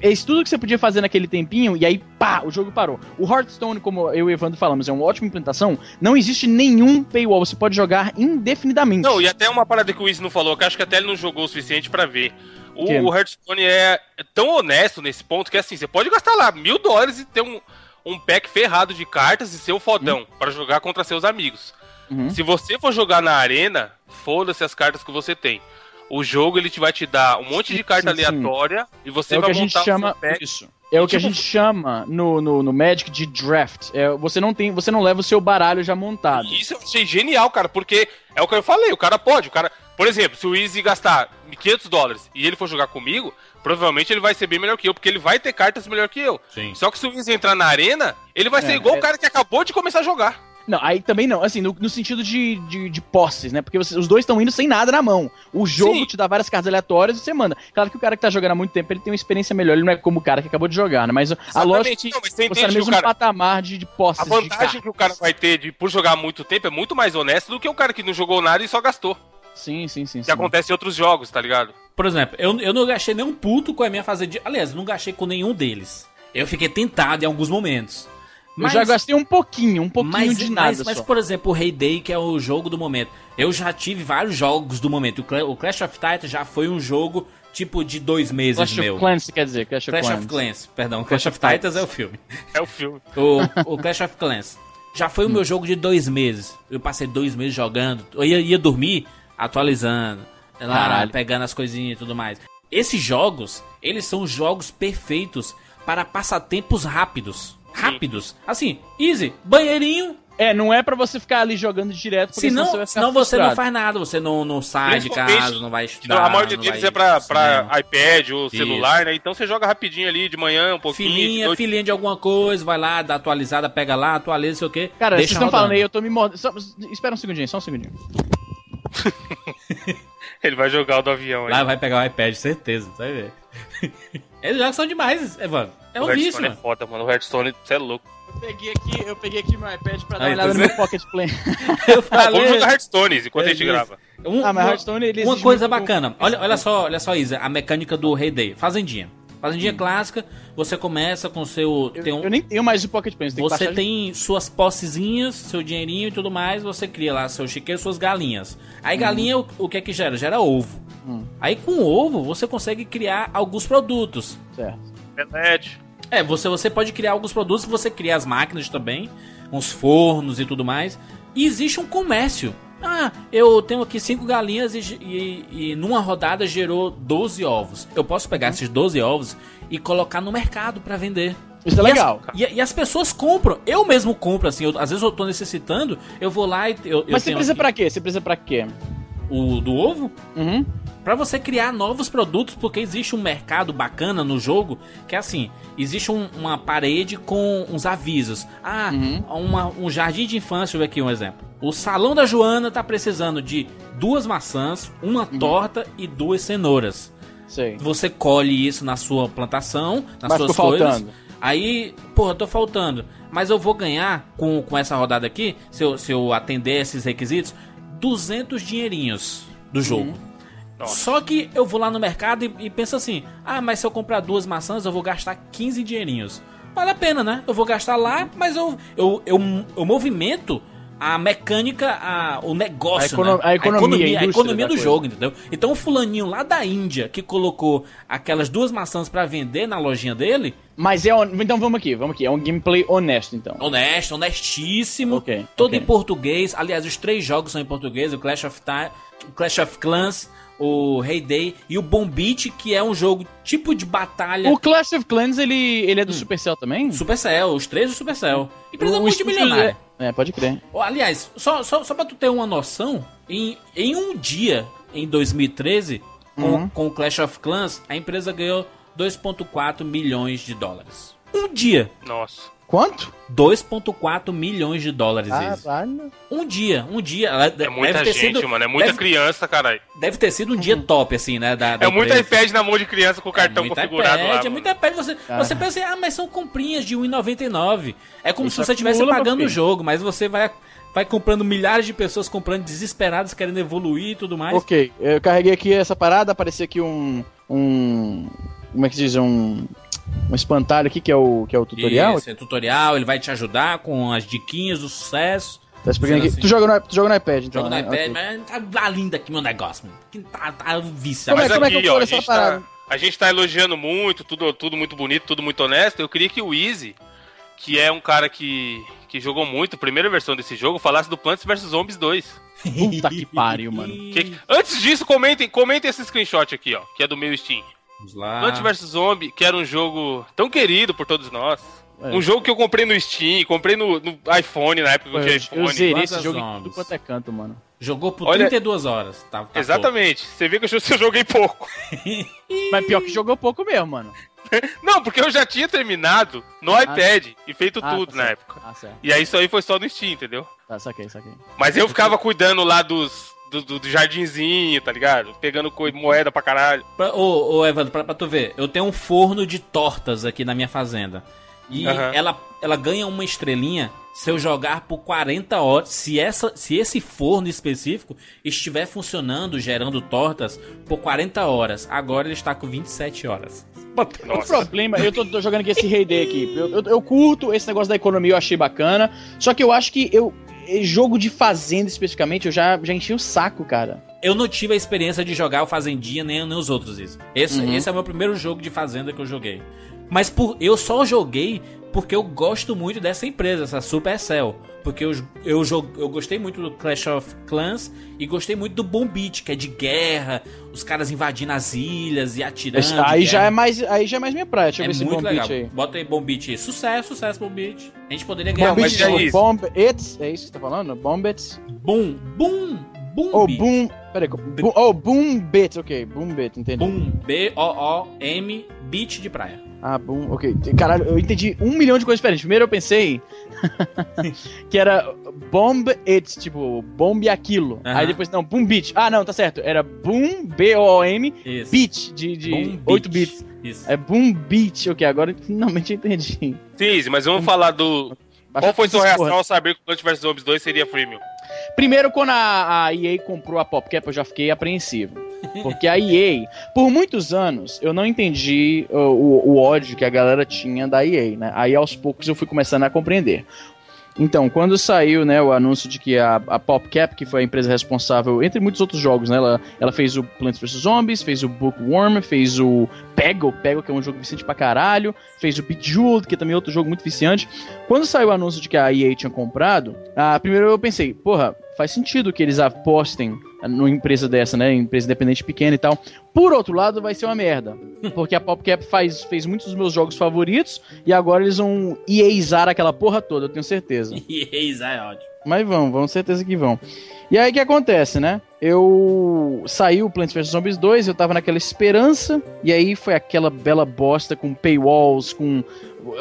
É isso tudo que você podia fazer naquele tempinho, e aí, pá, o jogo parou. O Hearthstone, como eu e o Evandro falamos, é uma ótima implementação. Não existe nenhum paywall, você pode jogar indefinidamente. Não, e até uma parada que o Izzy não falou, que acho que até ele não jogou o suficiente pra ver. O, Que? o Hearthstone é tão honesto nesse ponto que assim, você pode gastar lá mil dólares e ter um, um pack ferrado de cartas e ser o fodão pra jogar contra seus amigos. Uhum. Se você for jogar na arena, foda-se as cartas que você tem. O jogo ele te vai te dar um monte de carta sim, sim. aleatória e você É o vai que a gente montar o chama. seu pack. Isso. É o que a Tipo- gente chama no, no, no Magic de draft. É, você, não tem, você não leva o seu baralho já montado. Isso eu achei genial, cara, porque é o que eu falei, o cara pode, o cara, por exemplo, se o Easy gastar 500 dólares e ele for jogar comigo, provavelmente ele vai ser bem melhor que eu, porque ele vai ter cartas melhor que eu. Sim. Só que se o Easy entrar na arena, ele vai ser É, igual é- o cara que acabou de começar a jogar. Não, aí também não, assim, no, no sentido de, de, de posses, né? Porque você- os dois estão indo sem nada na mão. O jogo Sim. te dá várias cartas aleatórias e você manda. Claro que o cara que tá jogando há muito tempo, ele tem uma experiência melhor, ele não é como o cara que acabou de jogar, né? Mas a Exatamente. lógica é Não, mas que você você entende tá no mesmo cara- patamar de, de posses A de vantagem que o cara vai ter de, por jogar muito tempo é muito mais honesto do que o cara que não jogou nada e só gastou. Sim, sim, sim. Que sim. acontece em outros jogos, tá ligado? Por exemplo, eu, eu não gastei nenhum puto com a minha fazendinha. Aliás, eu não gastei com nenhum deles. Eu fiquei tentado em alguns momentos. Eu já gastei um pouquinho, um pouquinho mas, de nada mas, mas, por exemplo, o Rei Day, que é o jogo do momento. Eu já tive vários jogos do momento. O Cla- O Clash of Titans já foi um jogo tipo de dois meses Clash meu. of Clans, quer dizer, Clash of Clash Clans. of Clans, perdão. Clash, Clash of of Titans é o filme. É o filme. O, o Clash of Clans. Já foi o meu jogo de dois meses. Eu passei dois meses jogando. Eu ia, ia dormir atualizando. Lá, Caralho. pegando as coisinhas e tudo mais. Esses jogos, eles são jogos perfeitos para passatempos rápidos. Rápidos. Assim, easy. Banheirinho. É, não é pra você ficar ali jogando direto, porque Senão, senão, você vai ficar senão você não frustrado. faz nada. Você não, não sai de casa, não vai estudar. a maioria deles vai é pra, pra iPad ou celular, né? Então você joga rapidinho ali de manhã, um pouquinho. de Filinha, noite. filinha de alguma coisa, vai lá, dá atualizada, pega lá, atualiza, sei o quê. Cara, deixa vocês estão falando aí, eu tô me mordendo. Só- Espera um segundinho, só um segundinho. Ele vai jogar o do avião aí. Lá vai pegar o iPad, certeza, você vai ver. Eles jogos são demais, Evandro. É o um Hearthstone vício, é mano. foda, mano. O Hearthstone, você é louco. Eu peguei aqui, eu peguei aqui meu iPad pra dar Aí, uma olhada tá no meu? Pocket Play. Eu Ah, falei. vamos jogar Hearthstone enquanto É a gente isso. grava. Um- Ah, mas Hearthstone, ele Uma coisa bacana. Olha, olha só, olha só, Isa, a mecânica do Rei Day. Fazendinha. Fazendinha clássica, você começa com seu. Eu, tem um, eu nem tenho mais o Pocket você tem que Você de- tem suas possezinhas, seu dinheirinho e tudo mais, você cria lá seu chiqueiro, suas galinhas. Aí Uhum. galinha, o, o que é que gera? Gera ovo. Hum. Aí com o ovo, você consegue criar alguns produtos. Certo. Internet. É, você, você pode criar alguns produtos, você cria as máquinas também, uns fornos e tudo mais. E existe um comércio. Ah, eu tenho aqui cinco galinhas e, e- e numa rodada gerou 12 ovos. Eu posso pegar esses 12 ovos e colocar no mercado pra vender. Isso é E legal. as, e, e as pessoas compram. Eu mesmo compro, assim. eu- às vezes eu tô necessitando, eu vou lá e eu, eu Mas você tenho precisa aqui pra quê? Você precisa pra quê? O do ovo Uhum. Pra você criar novos produtos, porque existe um mercado bacana no jogo que é assim: existe um- uma parede com uns avisos. Ah, uma- um jardim de infância, deixa eu ver aqui um exemplo. O salão da Joana tá precisando de duas maçãs, uma torta e duas cenouras. Sei. Você colhe isso na sua plantação, nas Mas suas coisas. faltando. Aí, porra, tô faltando. Mas eu vou ganhar com, com essa rodada aqui, se eu, se eu atender esses requisitos, 200 dinheirinhos do jogo. Nossa. Só que eu vou lá no mercado e, e penso assim: ah, mas se eu comprar duas maçãs, eu vou gastar 15 dinheirinhos. vale a pena, né? Eu vou gastar lá, mas eu, eu, eu, eu movimento a mecânica, a, o negócio, A econo- né? a economia, a a indústria economia do jogo, entendeu? Então o fulaninho lá da Índia que colocou aquelas duas maçãs pra vender na lojinha dele, Mas é. hon- Então vamos aqui, vamos aqui. É um gameplay honesto, então. honesto, honestíssimo, Ok, todo ok. em português. Aliás, os três jogos são em português, o Clash of Time, o Clash of Clans, o Heyday e o Bombit, que é um jogo tipo de batalha O Clash of Clans, ele, ele é Hum. do Supercell também? Supercell, os três do Supercell. Empresa O estúdio multimilionária. É, pode crer. Aliás, só, só, só pra tu ter uma noção, em, em um dia, em 2013, com, Uhum. com o Clash of Clans, a empresa ganhou 2,4 milhões de dólares. Um dia. Nossa. Quanto? 2,4 milhões de dólares. Ah. Caralho. Um dia, um dia. É muita deve ter gente, sido, mano. É muita deve, criança, caralho. deve ter sido um dia top, assim, né? Da, da É muito iPad na mão de criança com o cartão é muito configurado iPad, lá. É muito iPad. Você, Ah. você pensa, assim, ah, mas são comprinhas de 1,99. É como Isso se você estivesse pagando o jogo, mas você vai, vai comprando milhares de pessoas comprando desesperadas, querendo evoluir e tudo mais. Ok, eu carreguei aqui essa parada, apareceu aqui um. um como é que se diz? Um. Um espantalho aqui que é o, que é o tutorial. Isso, é tutorial, ele vai te ajudar com as diquinhas do sucesso. Tá explicando aqui. Assim. Tu joga no, tu joga no iPad, então. Jogo no né? iPad, Ok. mas tá lindo aqui meu negócio, mano. Que Tá, tá vício. Como é- Mas como aqui, que eu ó, a essa gente, parada? tá, a gente tá elogiando muito, tudo, tudo muito bonito, tudo muito honesto. Eu queria que o Easy, que é um cara que, que jogou muito, a primeira versão desse jogo, falasse do Plants vs Zombies 2. Puta que pariu, mano. Que- antes disso, comentem, comentem esse screenshot aqui, ó, que é do meu Steam. Vamos lá. Plants vs Zombie, que era um jogo tão querido por todos nós. É. Um jogo que eu comprei no Steam, comprei no, no iPhone na época que eu tinha iPhone. eu zerei esse jogo Zombies. tudo quanto é canto, mano. Jogou por Olha- 32 horas. Tá, tá Exatamente. Você vê que eu, eu joguei pouco. Mas pior que jogou pouco mesmo, mano. Não, porque eu já tinha terminado no iPad e feito Ah, tudo tá na certo. época. Ah, certo. E aí isso aí foi só no Steam, entendeu? Tá, saquei, saquei. Mas eu ficava cuidando lá dos. Do, do- do jardinzinho, tá ligado? Pegando coi- moeda pra caralho. Pra, ô, ô, Evandro, pra, pra tu ver, eu tenho um forno de tortas aqui na minha fazenda. E Aham. ela, ela ganha uma estrelinha se eu jogar por 40 horas. Se, essa, se esse forno específico estiver funcionando, gerando tortas, por 40 horas. Agora ele está com 27 horas. O Nossa. problema, eu tô, tô jogando aqui esse Rei aqui. Eu, eu, eu curto esse negócio da economia, eu achei bacana. Só que eu acho que eu. Jogo de fazenda especificamente, eu já, já enchi o saco, cara. Eu não tive a experiência de jogar o Fazendinha nem, nem os outros. Isso. Esse, Uhum. esse é o meu primeiro jogo de fazenda que eu joguei. Mas por, eu só joguei porque eu gosto muito dessa empresa, essa Supercell. Porque eu, eu, eu gostei muito do Clash of Clans e gostei muito do Bombit, que é de guerra, os caras invadindo as ilhas e atirando. Esse- aí, já é mais, aí já é mais minha praia. Deixa eu É ver esse muito bom legal. aí. Bota aí Bombit aí. Sucesso, sucesso, Bombit. A gente poderia ganhar e aí? de isso. Bomb It's, é isso que você tá falando? Bomb It's. Boom, boom, boom. Oh, Boom. Peraí, boom, oh, Boom Bit, ok. Boom Bit, entendi. Boom, B-O-O-M, beat de praia. Ah, Boom, ok. Caralho, eu entendi um milhão de coisas diferentes. Primeiro eu pensei que era Bomb It, tipo, bombe aquilo. Aí depois, não, Boom Beat. Ah, não, tá certo. Era Boom, B-O-M, Isso. Beat, de, de Boom 8 beat. bits. Isso. É Boom Beat, ok. Agora finalmente eu entendi. Sim, mas vamos falar do. Qual foi sua reação ao saber que o Plants vs Zombies 2 seria freemium? Primeiro, quando a, a EA comprou a PopCap, eu já fiquei apreensivo. Porque a EA, por muitos anos, eu não entendi o, o- o ódio que a galera tinha da EA, né? Aí aos poucos eu fui começando a compreender. Então, quando saiu né, o anúncio de que a, a PopCap, que foi a empresa responsável, entre muitos outros jogos, né? Ela, ela fez o Plants vs Zombies, fez o Bookworm, fez o Peggle, Peggle que é um jogo viciante pra caralho, fez o Bejeweled, que é também outro jogo muito viciante. Quando saiu o anúncio de que a EA tinha comprado, ah, primeiro eu pensei, porra, faz sentido que eles apostem numa empresa dessa, né? Empresa independente pequena e tal. Por outro lado, vai ser uma merda. Porque a PopCap faz, fez muitos dos meus jogos favoritos e agora eles vão EAizar aquela porra toda, eu tenho certeza. E isso é ótimo. Mas vão, vão, certeza que vão. E aí o que acontece, né? Eu saí o Plants vs Zombies 2, eu tava naquela esperança, e aí foi aquela bela bosta com paywalls, com.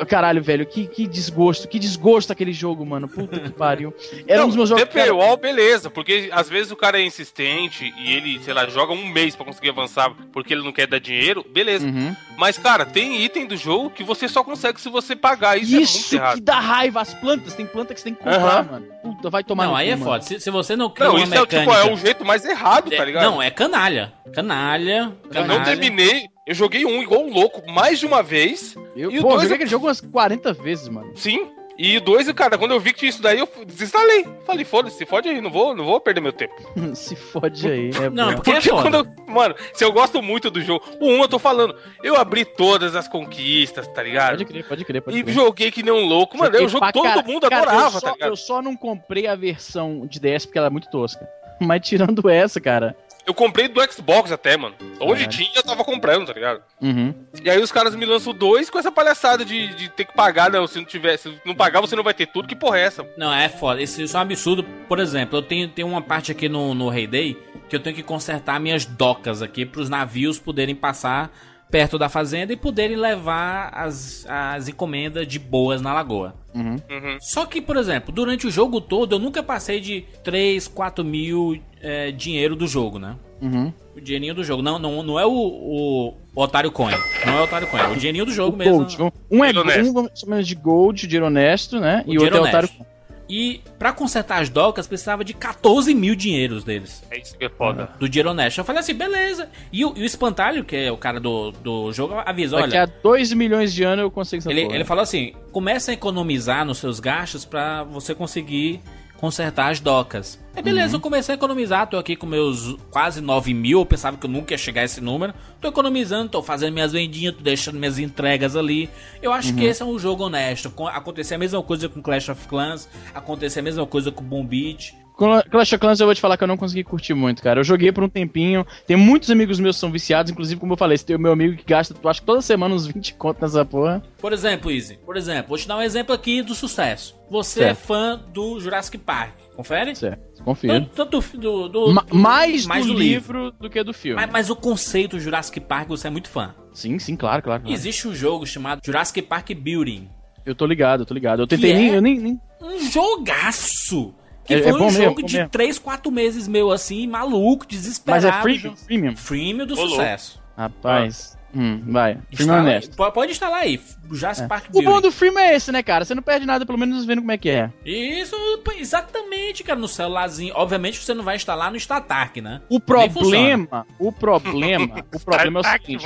Caralho, velho, que, que desgosto, que desgosto aquele jogo, mano. Puta que pariu. Era um dos meus jogos. Ter paywall, beleza, porque às vezes o cara é insistente e ele, sei lá, joga um mês pra conseguir avançar porque ele não quer dar dinheiro, beleza. Uhum. Mas, cara, tem item do jogo que você só consegue se você pagar. Isso, Isso, é muito errado. que dá raiva, as plantas, tem planta que você tem que comprar, Aham. mano. Puta, vai tomar Não, aí cu, é mano. foda. Se, se você não cria Não, uma isso é, o, tipo, mecânica... é o jeito mais errado, tá É, ligado? Não, é canalha. Canalha. Eu canalha. não terminei. Eu joguei um igual um louco mais de uma vez. Eu, E o pô, eu dois joguei eu- aquele jogo umas 40 vezes, mano. Sim. E o dois, cara, quando eu vi que tinha isso daí, eu desinstalei. Falei, foda-se, se fode aí, não vou, não vou perder meu tempo. Se fode aí. É Não, bom. porque é Porque foda. quando eu, Mano, se eu gosto muito do jogo, o 1 eu tô falando, eu abri todas as conquistas, tá ligado? Pode crer, pode crer, pode E crer. joguei que nem um louco. Mano, é um Joguei jogo todo cara- mundo cara, adorava, eu só, tá ligado? Eu só não comprei a versão de DS porque ela é muito tosca. Mas tirando essa, cara. Eu comprei do Xbox até, mano. Onde tinha, eu tava comprando, tá ligado? Uhum. E aí os caras me lançam dois com essa palhaçada de, de ter que pagar, não. Se não tiver, se não pagar, você não vai ter tudo. Que porra é essa? Não, é foda. Isso, isso é um absurdo. Por exemplo, eu tenho, tenho uma parte aqui no, no Heyday que eu tenho que consertar minhas docas aqui para os navios poderem passar perto da fazenda e poderem levar as, as encomendas de boas na lagoa. Uhum. Uhum. Só que, por exemplo, durante o jogo todo eu nunca passei de 3, 4 mil é, dinheiro do jogo, né? Uhum. O dinheirinho do jogo. Não, não, não é o, o, o Otário Coin. Não é o Otário Coin. É o dinheirinho do jogo O mesmo. Gold. Um é um menos de Gold, dinheiro honesto, né? O e o outro é dinheiro otário. honesto. E pra consertar as docas precisava de 14 mil dinheiros deles. É isso que é foda. Do dinheiro honesto. Eu falei assim, beleza. E o, e o espantalho, que é o cara do, do jogo, avisa, Daqui olha. a 2 milhões de anos eu consigo essa Ele, porra. ele falou assim: começa a economizar nos seus gastos pra você conseguir consertar as docas. Aí beleza, eu comecei a economizar, tô aqui com meus quase 9 mil, eu pensava que eu nunca ia chegar a esse número. Tô economizando, tô fazendo minhas vendinhas, tô deixando minhas entregas ali. Eu acho que esse é um jogo honesto. Acontecer a mesma coisa com Clash of Clans, acontecer a mesma coisa com Boom Beat. Cla- Clash of Clans eu vou te falar que eu não consegui curtir muito, cara. Eu joguei por um tempinho. Tem muitos amigos meus que são viciados, inclusive, como eu falei, esse tem o meu amigo que gasta, acho que toda semana uns 20 conto nessa porra. Por exemplo, Easy, por exemplo, vou te dar um exemplo aqui do sucesso. Você é Certo. fã do Jurassic Park, confere? Certo, confio. Tanto, tanto do, do, Ma- do- mais, mais do, do livro, do que do filme. Mas, mas o conceito Jurassic Park você é muito fã. Sim, sim, claro, claro. claro. Existe um jogo chamado Jurassic Park Building. Eu tô ligado, eu tô ligado. Eu tentei Que nem, é? eu nem, nem- Um jogaço! Que É- foi é bom um mesmo, jogo de mesmo. 3, 4 meses meu assim, maluco, desesperado. Mas é freemium, freemium. Freemium do Ô, louco. sucesso. Rapaz. Hum, vai. Freemium Instala- honesto. po- Pode instalar aí, Jurassic Park O bom do freemium é esse, né, cara? Você não perde nada, pelo menos vendo como é que é. Isso, exatamente, cara, no celularzinho. Obviamente você não vai instalar no StarTark, né? O problema, o problema, o problema é o seguinte.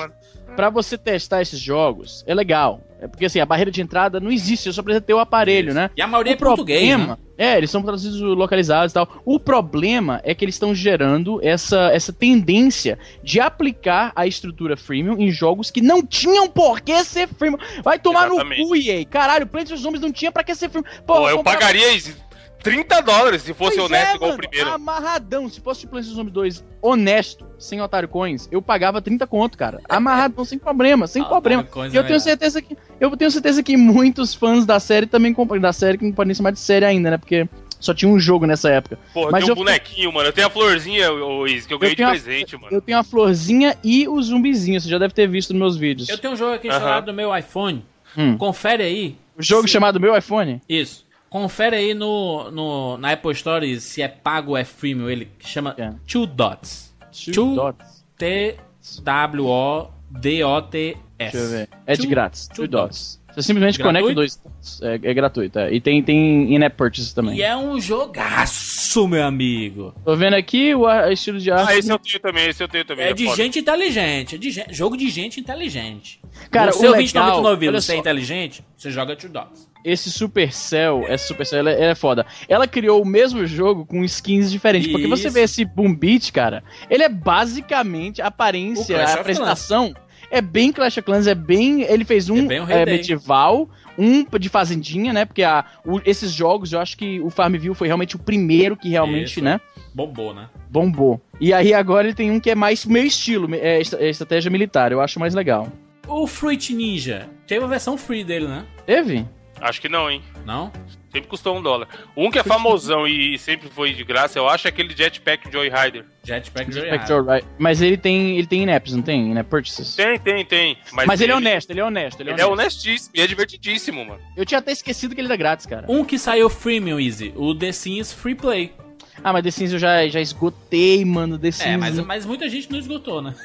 Pra você testar esses jogos, é legal. É porque assim, a barreira de entrada não existe, você só precisa ter o aparelho, né? E a maioria o é português, né? É, eles são traduzidos localizados e tal. O problema é que eles estão gerando essa, essa tendência de aplicar a estrutura freemium em jogos que não tinham por que ser freemium. Vai tomar Exatamente. no cu, EA. Caralho, Plants vs Zombies não tinha pra que ser freemium. Pô, Pô, eu comprava- pagaria 30 dólares se fosse Pois honesto é, igual o mano, primeiro. Amarradão. Se fosse o Zombies 2 honesto, sem Otário Coins, eu pagava 30 conto, cara. Amarradão, sem problema, sem Otário problema. E eu é tenho certeza que eu tenho certeza que muitos fãs da série também compram da série que não podem chamar de série ainda, né? Porque só tinha um jogo nessa época. Porra, Mas tem um eu- bonequinho, mano. Eu tenho a florzinha, ô, Izzy, que eu ganhei de tenho a- presente, mano. Eu tenho a florzinha e o zumbizinho, você já deve ter visto nos meus vídeos. Eu tenho um jogo aqui Aham. instalado no meu iPhone. Hum. Confere aí. O jogo chamado Meu iPhone? Isso. Confere aí no, no, na Apple Store se é pago ou é freemium. Ele chama É. Two Dots. Two Two- Dots. T-W-O-D-O-T-S. Deixa eu ver. É de grátis. Two Two Dots. Você simplesmente Gratuito? conecta dois dots. É, é gratuito, é. E tem, tem in-app purchases também. E é um jogaço, meu amigo. Tô vendo aqui o estilo de arte. Ah, esse eu tenho também, esse eu tenho também. É de foda. gente inteligente. É de jogo de gente inteligente. Cara, você o ouvinte legal, 99 olha você é inteligente, você joga Two Dots. Esse Supercell, essa Supercell, ela, ela é foda. Ela criou o mesmo jogo com skins diferentes. Porque você Isso. vê esse Boom Beat, cara, ele é basicamente a aparência, a apresentação. É bem Clash of Clans, é bem. Ele fez um É Rei é, medieval, um de fazendinha, né? Porque a, o- esses jogos, eu acho que o Farmville foi realmente o primeiro que realmente, Isso. né? Bombou, né? Bombou. E aí agora ele tem um que é mais meu estilo, é, estra- é estratégia militar, eu acho mais legal. O Fruit Ninja. Teve a versão free dele, né? Teve? Acho que não, hein? Não? Sempre custou um dólar. Um que é famosão e sempre foi de graça, eu acho, é aquele Jetpack Joy Rider. Jetpack Spectre, Joyride. right. Mas ele tem, ele tem in-apps, não tem? In-app purchases. Tem, tem, tem. Mas, Mas ele é honesto, ele é honesto, ele é Ele é honesto. honestíssimo e é divertidíssimo, mano. Eu tinha até esquecido que ele era grátis, cara. Um que saiu freemium, Easy. O The Sims Free Play. Ah, mas The Sims eu já, já esgotei, mano. The Sims É, mas, mas muita gente não esgotou, né?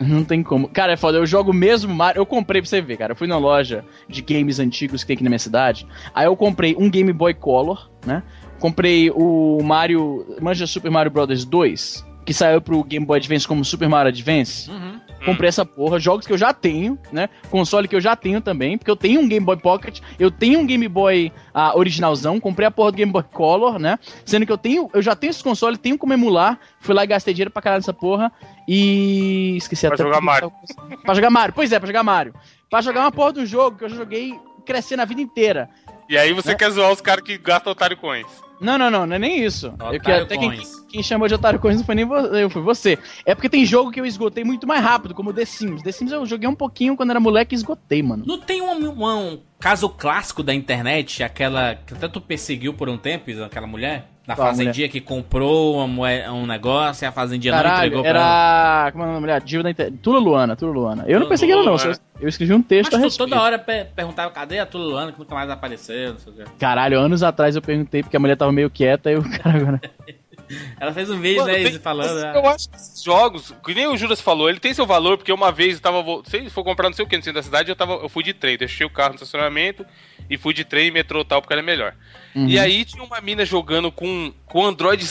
Não tem como. Cara, é foda, eu jogo mesmo Mario. Eu comprei pra você ver, cara. Eu fui na loja de games antigos que tem aqui na minha cidade. Aí eu comprei um Game Boy Color, né? Comprei o Mario. Manja Super Mario Bros. 2, que saiu pro Game Boy Advance como Super Mario Advance. Uhum. Comprei essa porra, jogos que eu já tenho, né? Console que eu já tenho também, porque eu tenho um Game Boy Pocket, eu tenho um Game Boy ah, originalzão, comprei a porra do Game Boy Color, né? Sendo que eu tenho, eu já tenho esse console, tenho como emular, fui lá e gastei dinheiro pra caralho nessa porra e esqueci Pra até jogar Mario. tava- Pra jogar Mario. Pois é, pra jogar Mario. Pra jogar uma porra do jogo que eu já joguei crescendo a vida inteira. E aí você É. quer zoar os caras que gastam otário coins. Não, não, não, não é nem isso. Otário Eu que, até quem, quem chamou de Otário Coins não foi nem vo- eu, foi você. É porque tem jogo que eu esgotei muito mais rápido, como The Sims. The Sims eu joguei um pouquinho quando era moleque e esgotei, mano. Não tem um, um- um caso clássico da internet, aquela que tu perseguiu por um tempo, aquela mulher? Da Qual fazendinha que comprou um negócio e a fazendinha não entregou Caralho, pra ela. era. Como é o nome da mulher? Diva da internet. Tula Luana, Tula Luana. Eu não Tula persegui ela, não. Eu escrevi um texto a Mas tu respeito. toda hora pe- perguntava cadê a Tula Luana que nunca mais apareceu, não sei o quê. Caralho, anos atrás eu perguntei porque a mulher tava meio quieta e o cara agora. Ela fez um vídeo, Mano, né, tem- falando. né? Eu acho que esses jogos, que nem o Juras falou, ele tem seu valor, porque uma vez eu tava. Se for comprar não sei o que no centro da cidade, eu, tava, eu fui de trem, deixei o carro no estacionamento e fui de trem, metrô e tal, porque era melhor. Uhum. E aí tinha uma mina jogando com, com Android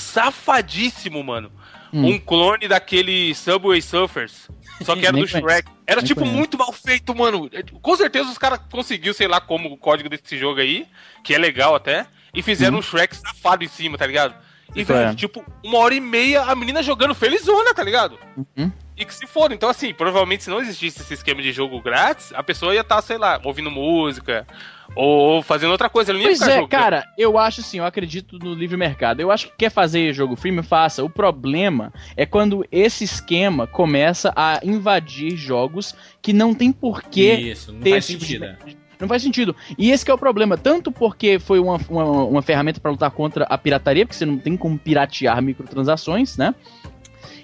safadíssimo, mano. Hum. Um clone daquele Subway Surfers. Só que era do. Shrek. Era Nem tipo conheço. muito mal feito, mano. Com certeza os caras conseguiu, sei lá como, o código desse jogo aí, que é legal até, e fizeram um Shrek safado em cima, tá ligado? E, é? tipo, uma hora e meia a menina jogando felizona, tá ligado? Uhum. E que se for. Então, assim, provavelmente se não existisse esse esquema de jogo grátis, a pessoa ia estar, sei lá, ouvindo música ou fazendo outra coisa. Ela não ia Pois ficar é, jogando. cara, eu acho assim, eu acredito no livre mercado. Eu acho que quer fazer jogo freemium, faça. O problema é quando esse esquema começa a invadir jogos que não tem porquê Isso, não ter faz esse tipo de- sentido. Não faz sentido. E esse é o problema, tanto porque foi uma, uma, uma ferramenta pra lutar contra a pirataria, porque você não tem como piratear microtransações, né?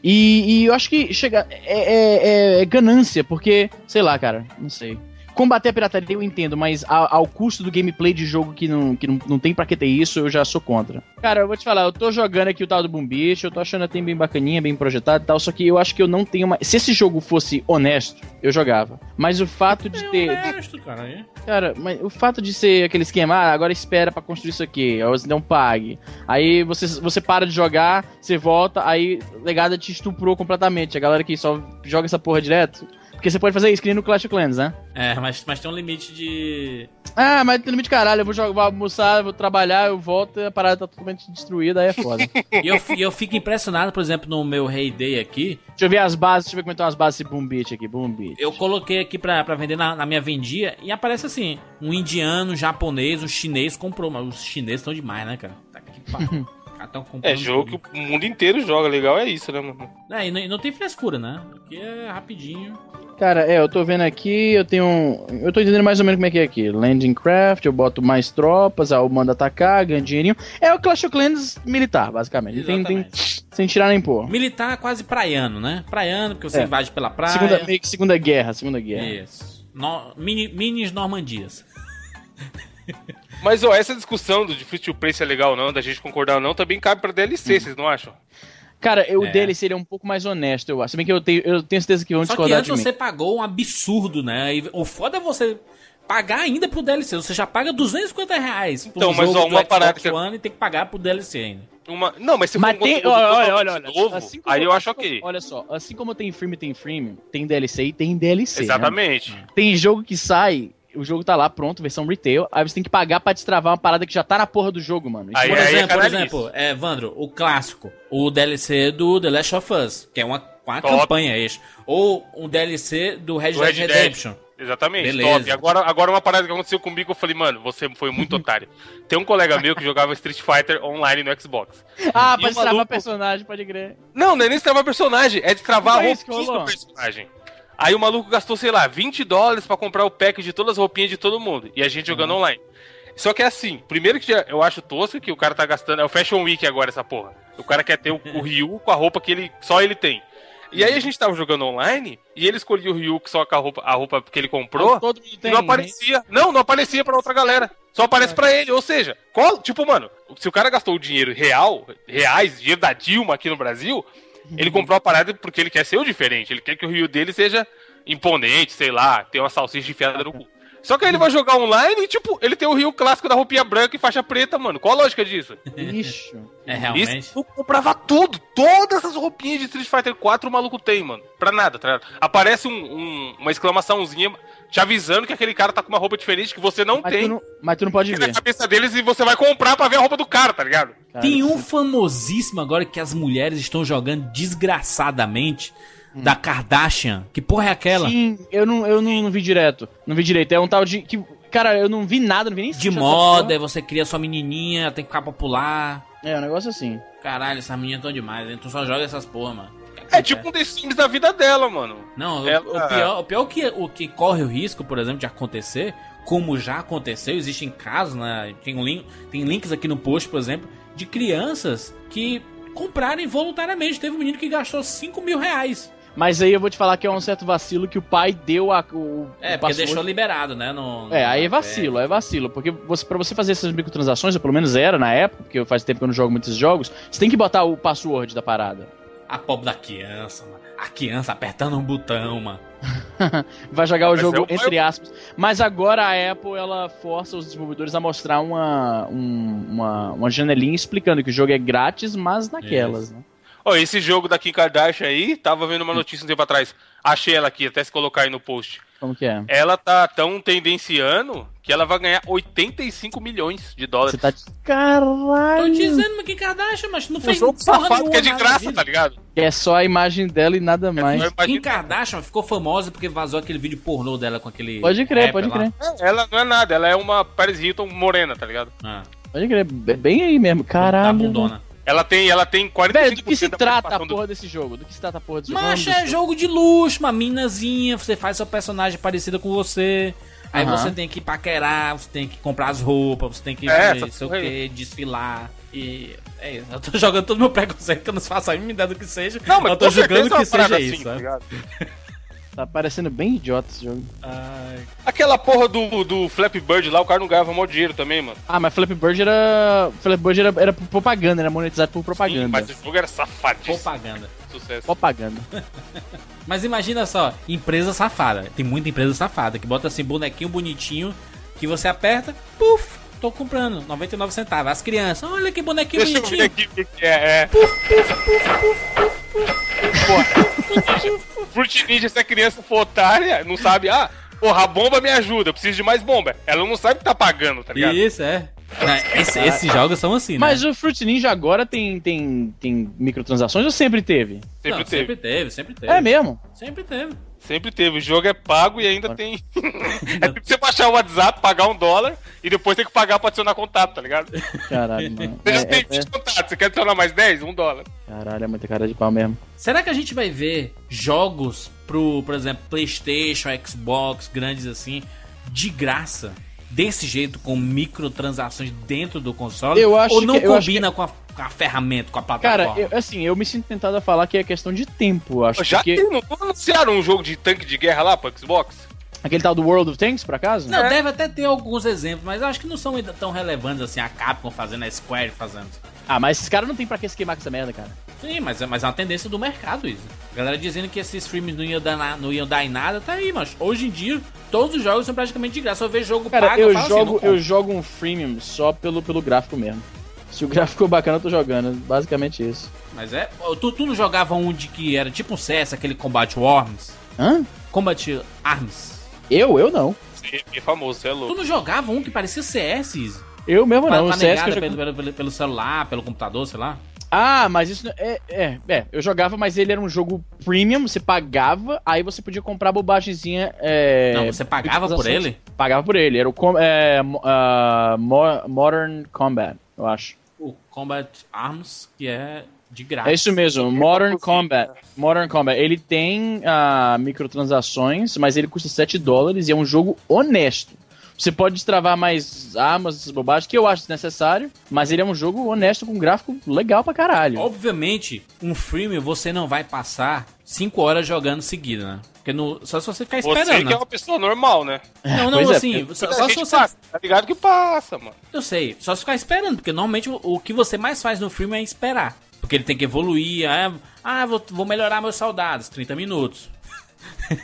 E, e eu acho que chega. É, é- é- é ganância, porque, sei lá, cara, não sei. Combater a pirataria eu entendo, mas a- ao custo do gameplay de jogo que não, que não, não tem pra que ter isso, eu já sou contra. Cara, eu vou te falar, eu tô jogando aqui o tal do Boom Beach, eu tô achando até bem bacaninha, bem projetado e tal, só que eu acho que eu não tenho mais. Se esse jogo fosse honesto, eu jogava. Mas o fato de É ter. honesto, cara. é. Cara, mas o fato de ser aquele esquema, ah, agora espera pra construir isso aqui, aí você não pague. Aí você, você para de jogar, você volta, aí legada te estuprou completamente. A galera que só joga essa porra direto. Porque você pode fazer isso, que nem no Clash of Clans, né? É, mas, mas tem um limite de. Ah, mas tem limite de caralho, eu vou, jogar, vou almoçar, vou trabalhar, eu volto e a parada tá totalmente destruída, aí é foda. E eu, eu fico impressionado, por exemplo, no meu Heyday aqui. deixa eu ver as bases, deixa eu ver como estão as bases desse Boom Beach aqui, Boom Beach. Eu coloquei aqui pra, pra vender na, na minha vendia e aparece assim: um indiano, um japonês, um chinês comprou. Mas os chineses estão demais, né, cara? Tá que pariu. Os caras tão comprando É jogo tudo. que o mundo inteiro joga. Legal é isso, né, mano? É, e não, e não tem frescura, né? Aqui é rapidinho. Cara, é, eu tô vendo aqui, eu tenho. um- Eu tô entendendo mais ou menos como é que é aqui. Landing craft, eu boto mais tropas, aí eu mando atacar, ganho dinheirinho. É o Clash of Clans militar, basicamente. Tem, tem, sem tirar nem pôr. Militar quase praiano, né? Praiano, porque você É. invade pela praia. Segunda, meio que segunda guerra, segunda guerra. Isso. No, mini, minis Normandias. Mas, ó, essa discussão do to play se é legal ou não, da gente concordar ou não, também cabe pra DLC, vocês não acham? Cara, o É. dele seria um pouco mais honesto, eu acho. Se bem que eu tenho, eu tenho certeza que vão Só que discordar antes de mim. você pagou um absurdo, né? E o foda é você pagar ainda pro DLC. Você já paga 250 reais por Então, mas, ó, uma parada que- One e tem que pagar pro DLC ainda. Uma... Não, mas se Mas for um tem. Olha, olha, olha, novo, Assim aí eu acho ok. Olha só, assim como tem freemium, tem freemium, tem DLC e tem DLC. né? Exatamente. Tem jogo que sai, o jogo tá lá pronto, versão retail, aí você tem que pagar pra destravar uma parada que já tá na porra do jogo, mano. Isso Aí- Por é exemplo, por exemplo é, Vandro, o clássico, o DLC do The Last of Us, que é uma, uma Top. campanha extra. Ou um DLC do Red Do Dead Red Dead. Redemption. Exatamente, Beleza. top. Agora, agora uma parada que aconteceu comigo, eu falei, mano, você foi muito otário. Tem um colega meu que jogava Street Fighter online no Xbox. Ah, E pra destravar maluco- personagem, pode crer. Não, não é nem destravar personagem, é destravar a isso que roupinha do personagem. Aí o maluco gastou, sei lá, 20 dólares pra comprar o pack de todas as roupinhas de todo mundo. E a gente jogando online. Só que é assim, primeiro que eu acho tosco que o cara tá gastando. É o Fashion Week agora, essa porra. O cara quer ter o, o Ryu com a roupa que ele só ele tem. E aí a gente tava jogando online e ele escolhia o Ryu só com a roupa, a roupa que ele comprou. Todo mundo tem. não aparecia. Não, não aparecia pra outra galera. Só aparece pra ele. Ou seja, qual, tipo, mano, se o cara gastou o dinheiro real, reais, dinheiro da Dilma aqui no Brasil, ele comprou a parada porque ele quer ser o diferente. Ele quer que o Rio dele seja imponente, sei lá, ter uma salsicha enfiada no cu. Só que aí ele vai jogar online e, tipo, ele tem o Rio clássico da roupinha branca e faixa preta, mano. Qual a lógica disso? Ixi. É, realmente. Isso, eu comprava tudo. Todas as roupinhas de Street Fighter 4 o maluco tem, mano. Pra nada, tá ligado? Aparece um- um- uma exclamaçãozinha te avisando que aquele cara tá com uma roupa diferente que você não Mas tem. tu não, mas tu não pode na ver. cabeça deles e você vai comprar pra ver a roupa do cara, tá ligado? cara. Tem um famosíssimo agora que as mulheres estão jogando desgraçadamente da Kardashian. Que porra é aquela? Sim, eu não, eu não, não vi direto. Não vi direito. É um tal de. Que, cara, eu não vi nada, não vi nem De moda, aí você cria sua menininha, tem que ficar popular. É, um negócio assim. Caralho, essas meninas tão demais, hein? Tu só joga essas porra, mano. É tipo um The Sims da vida dela, mano. Não, o- Ela- o, pior, o pior que o que corre o risco, por exemplo, de acontecer, como já aconteceu, existem casos, né? Tem, um link, tem links aqui no post, por exemplo, de crianças que compraram voluntariamente. Teve um menino que gastou 5 mil reais. Mas aí eu vou te falar que é um certo vacilo que o pai deu a, o. É, o porque deixou liberado, né? No, É, aí é no- vacilo, é vacilo. Porque você, pra você fazer essas microtransações, ou pelo menos era na época, porque faz tempo que eu não jogo muitos jogos, você tem que botar o password da parada. A pobre da criança, mano. A criança apertando um botão, mano. Vai jogar o Mas jogo é o- entre aspas. Mas agora a Apple ela força os desenvolvedores a mostrar uma, um- uma, uma janelinha explicando que o jogo é grátis, mas naquelas, né? Ó, esse jogo da Kim Kardashian aí, tava vendo uma notícia um tempo atrás. Achei ela aqui, até se colocar aí no post. Como que é? Ela tá tão tendenciando que ela vai ganhar 85 milhões de dólares. Você tá. Caralho! Tô dizendo, mas que Kardashian, mas não Um fez porra safado que é de graça, tá ligado? É só a imagem dela e nada mais. Eu imagino- Kim Kardashian ficou famosa porque vazou aquele vídeo pornô dela com aquele. Pode crer, pode lá. crer. Ela não é nada, ela é uma Paris Hilton morena, tá ligado? Ah, Pode crer. É Bem aí mesmo. da Caralho. bundona. Ela tem, ela tem 45% Velho, do que se trata a participação do- porra desse jogo? Do que se trata a porra desse jogo? Mas Vamos é jogo de luxo, uma minazinha, você faz seu personagem parecida com você. Aí Aham. você tem que paquerar, você tem que comprar as roupas, você tem que É, essa sei o porra que, desfilar. E é isso. Eu tô jogando todo meu preconceito, que eu não faço a mínima ideia do que seja. Não, mas eu tô jogando é que seja assim, isso. tá sabe? ligado? Tá parecendo bem idiota esse jogo. Ai, Aquela porra do, do Flappy Bird lá, o cara não ganhava mó dinheiro também, mano. Ah, mas Flappy Bird era. Flappy Bird era, era propaganda, era monetizado por Sim, propaganda. mas o jogo era safadíssimo. propaganda. Sucesso. Propaganda. Mas imagina só, empresa safada. Tem muita empresa safada que bota assim bonequinho bonitinho que você aperta, puf, tô comprando, 99 centavos. As crianças, olha que bonequinho Deixa eu ver bonitinho. aqui o que que é. é. Porra. Fruit Ninja, se a criança for otária, não sabe, ah, porra, a bomba me ajuda, eu preciso de mais bomba. Ela não sabe que tá pagando, tá ligado? Isso, é. Não, esse- esses jogos são assim, né? Mas o Fruit Ninja agora tem, tem, tem microtransações ou sempre teve? Sempre Não, teve. sempre teve, sempre teve. É mesmo? Sempre teve. Sempre teve. O jogo é pago e ainda tem. é tipo você baixar o WhatsApp, pagar um dólar e depois tem que pagar pra adicionar contato, tá ligado? Você Caralho, mano. já É, tem é, 20 contatos, você quer adicionar mais 10? Um dólar. é. Caralho, é muita cara de pau mesmo. Será que a gente vai ver jogos pro, por exemplo, PlayStation, Xbox, grandes assim, de graça? Desse jeito, com microtransações dentro do console? Eu acho Ou não que- eu acho combina com, a, com a ferramenta, com a plataforma? Cara, eu- assim, eu me sinto tentado a falar que é questão de tempo, eu acho. Já tem, não anunciaram um jogo de tanque de guerra lá pro Xbox? aquele tal do World of Tanks, por acaso? Não, É. deve até ter alguns exemplos, mas eu acho que não são ainda tão relevantes assim, a Capcom fazendo, a Square fazendo. Ah, mas esses caras não tem pra que se queimar com essa merda, cara. Sim, mas é, mas é uma tendência do mercado isso. A galera dizendo que esses streams não iam, dar na- não iam dar em nada, tá aí, mas hoje em dia todos os jogos são praticamente de graça. Eu vejo jogo Cara, pago, eu, falo jogo, assim, eu compro. jogo um freemium só pelo, pelo gráfico mesmo. Se o gráfico ficou bacana, eu tô jogando. Basicamente isso. Mas é. Tu, tu não jogava um de que era tipo um CS, aquele Combat Worms? Hã? Combat Arms. Eu? Eu não. Sim, é famoso, você é Tu louco. não jogava um que parecia CS? Izzy? Eu mesmo não. com O CS que eu jogo- pelo, pelo, pelo- celular, pelo computador, sei lá. Ah, mas isso não- é, é, é. Eu jogava, mas ele era um jogo premium, você pagava, aí você podia comprar bobagemzinha. É, não, você pagava por ele? Pagava por ele. Era o com- é, Mo- Modern Combat, eu acho. Combat Arms, que é de graça. É isso mesmo, Modern Combat. Modern Combat. Ele tem ah, microtransações, mas ele custa 7 dólares e é um jogo honesto. Você pode destravar mais armas, essas bobagens, que eu acho desnecessário, mas ele é um jogo honesto com gráfico legal pra caralho. Obviamente, um freemium você não vai passar 5 horas jogando seguida, né? Porque no, só se você ficar Você esperando. que é uma pessoa normal, né? Não, não, Pois é, assim, porque só, só se você. passa, tá ligado que passa, mano. Eu sei, só se ficar esperando, porque normalmente o, o que você mais faz no freemium é esperar. Porque ele tem que evoluir, ah, ah vou, vou melhorar meus soldados, 30 minutos.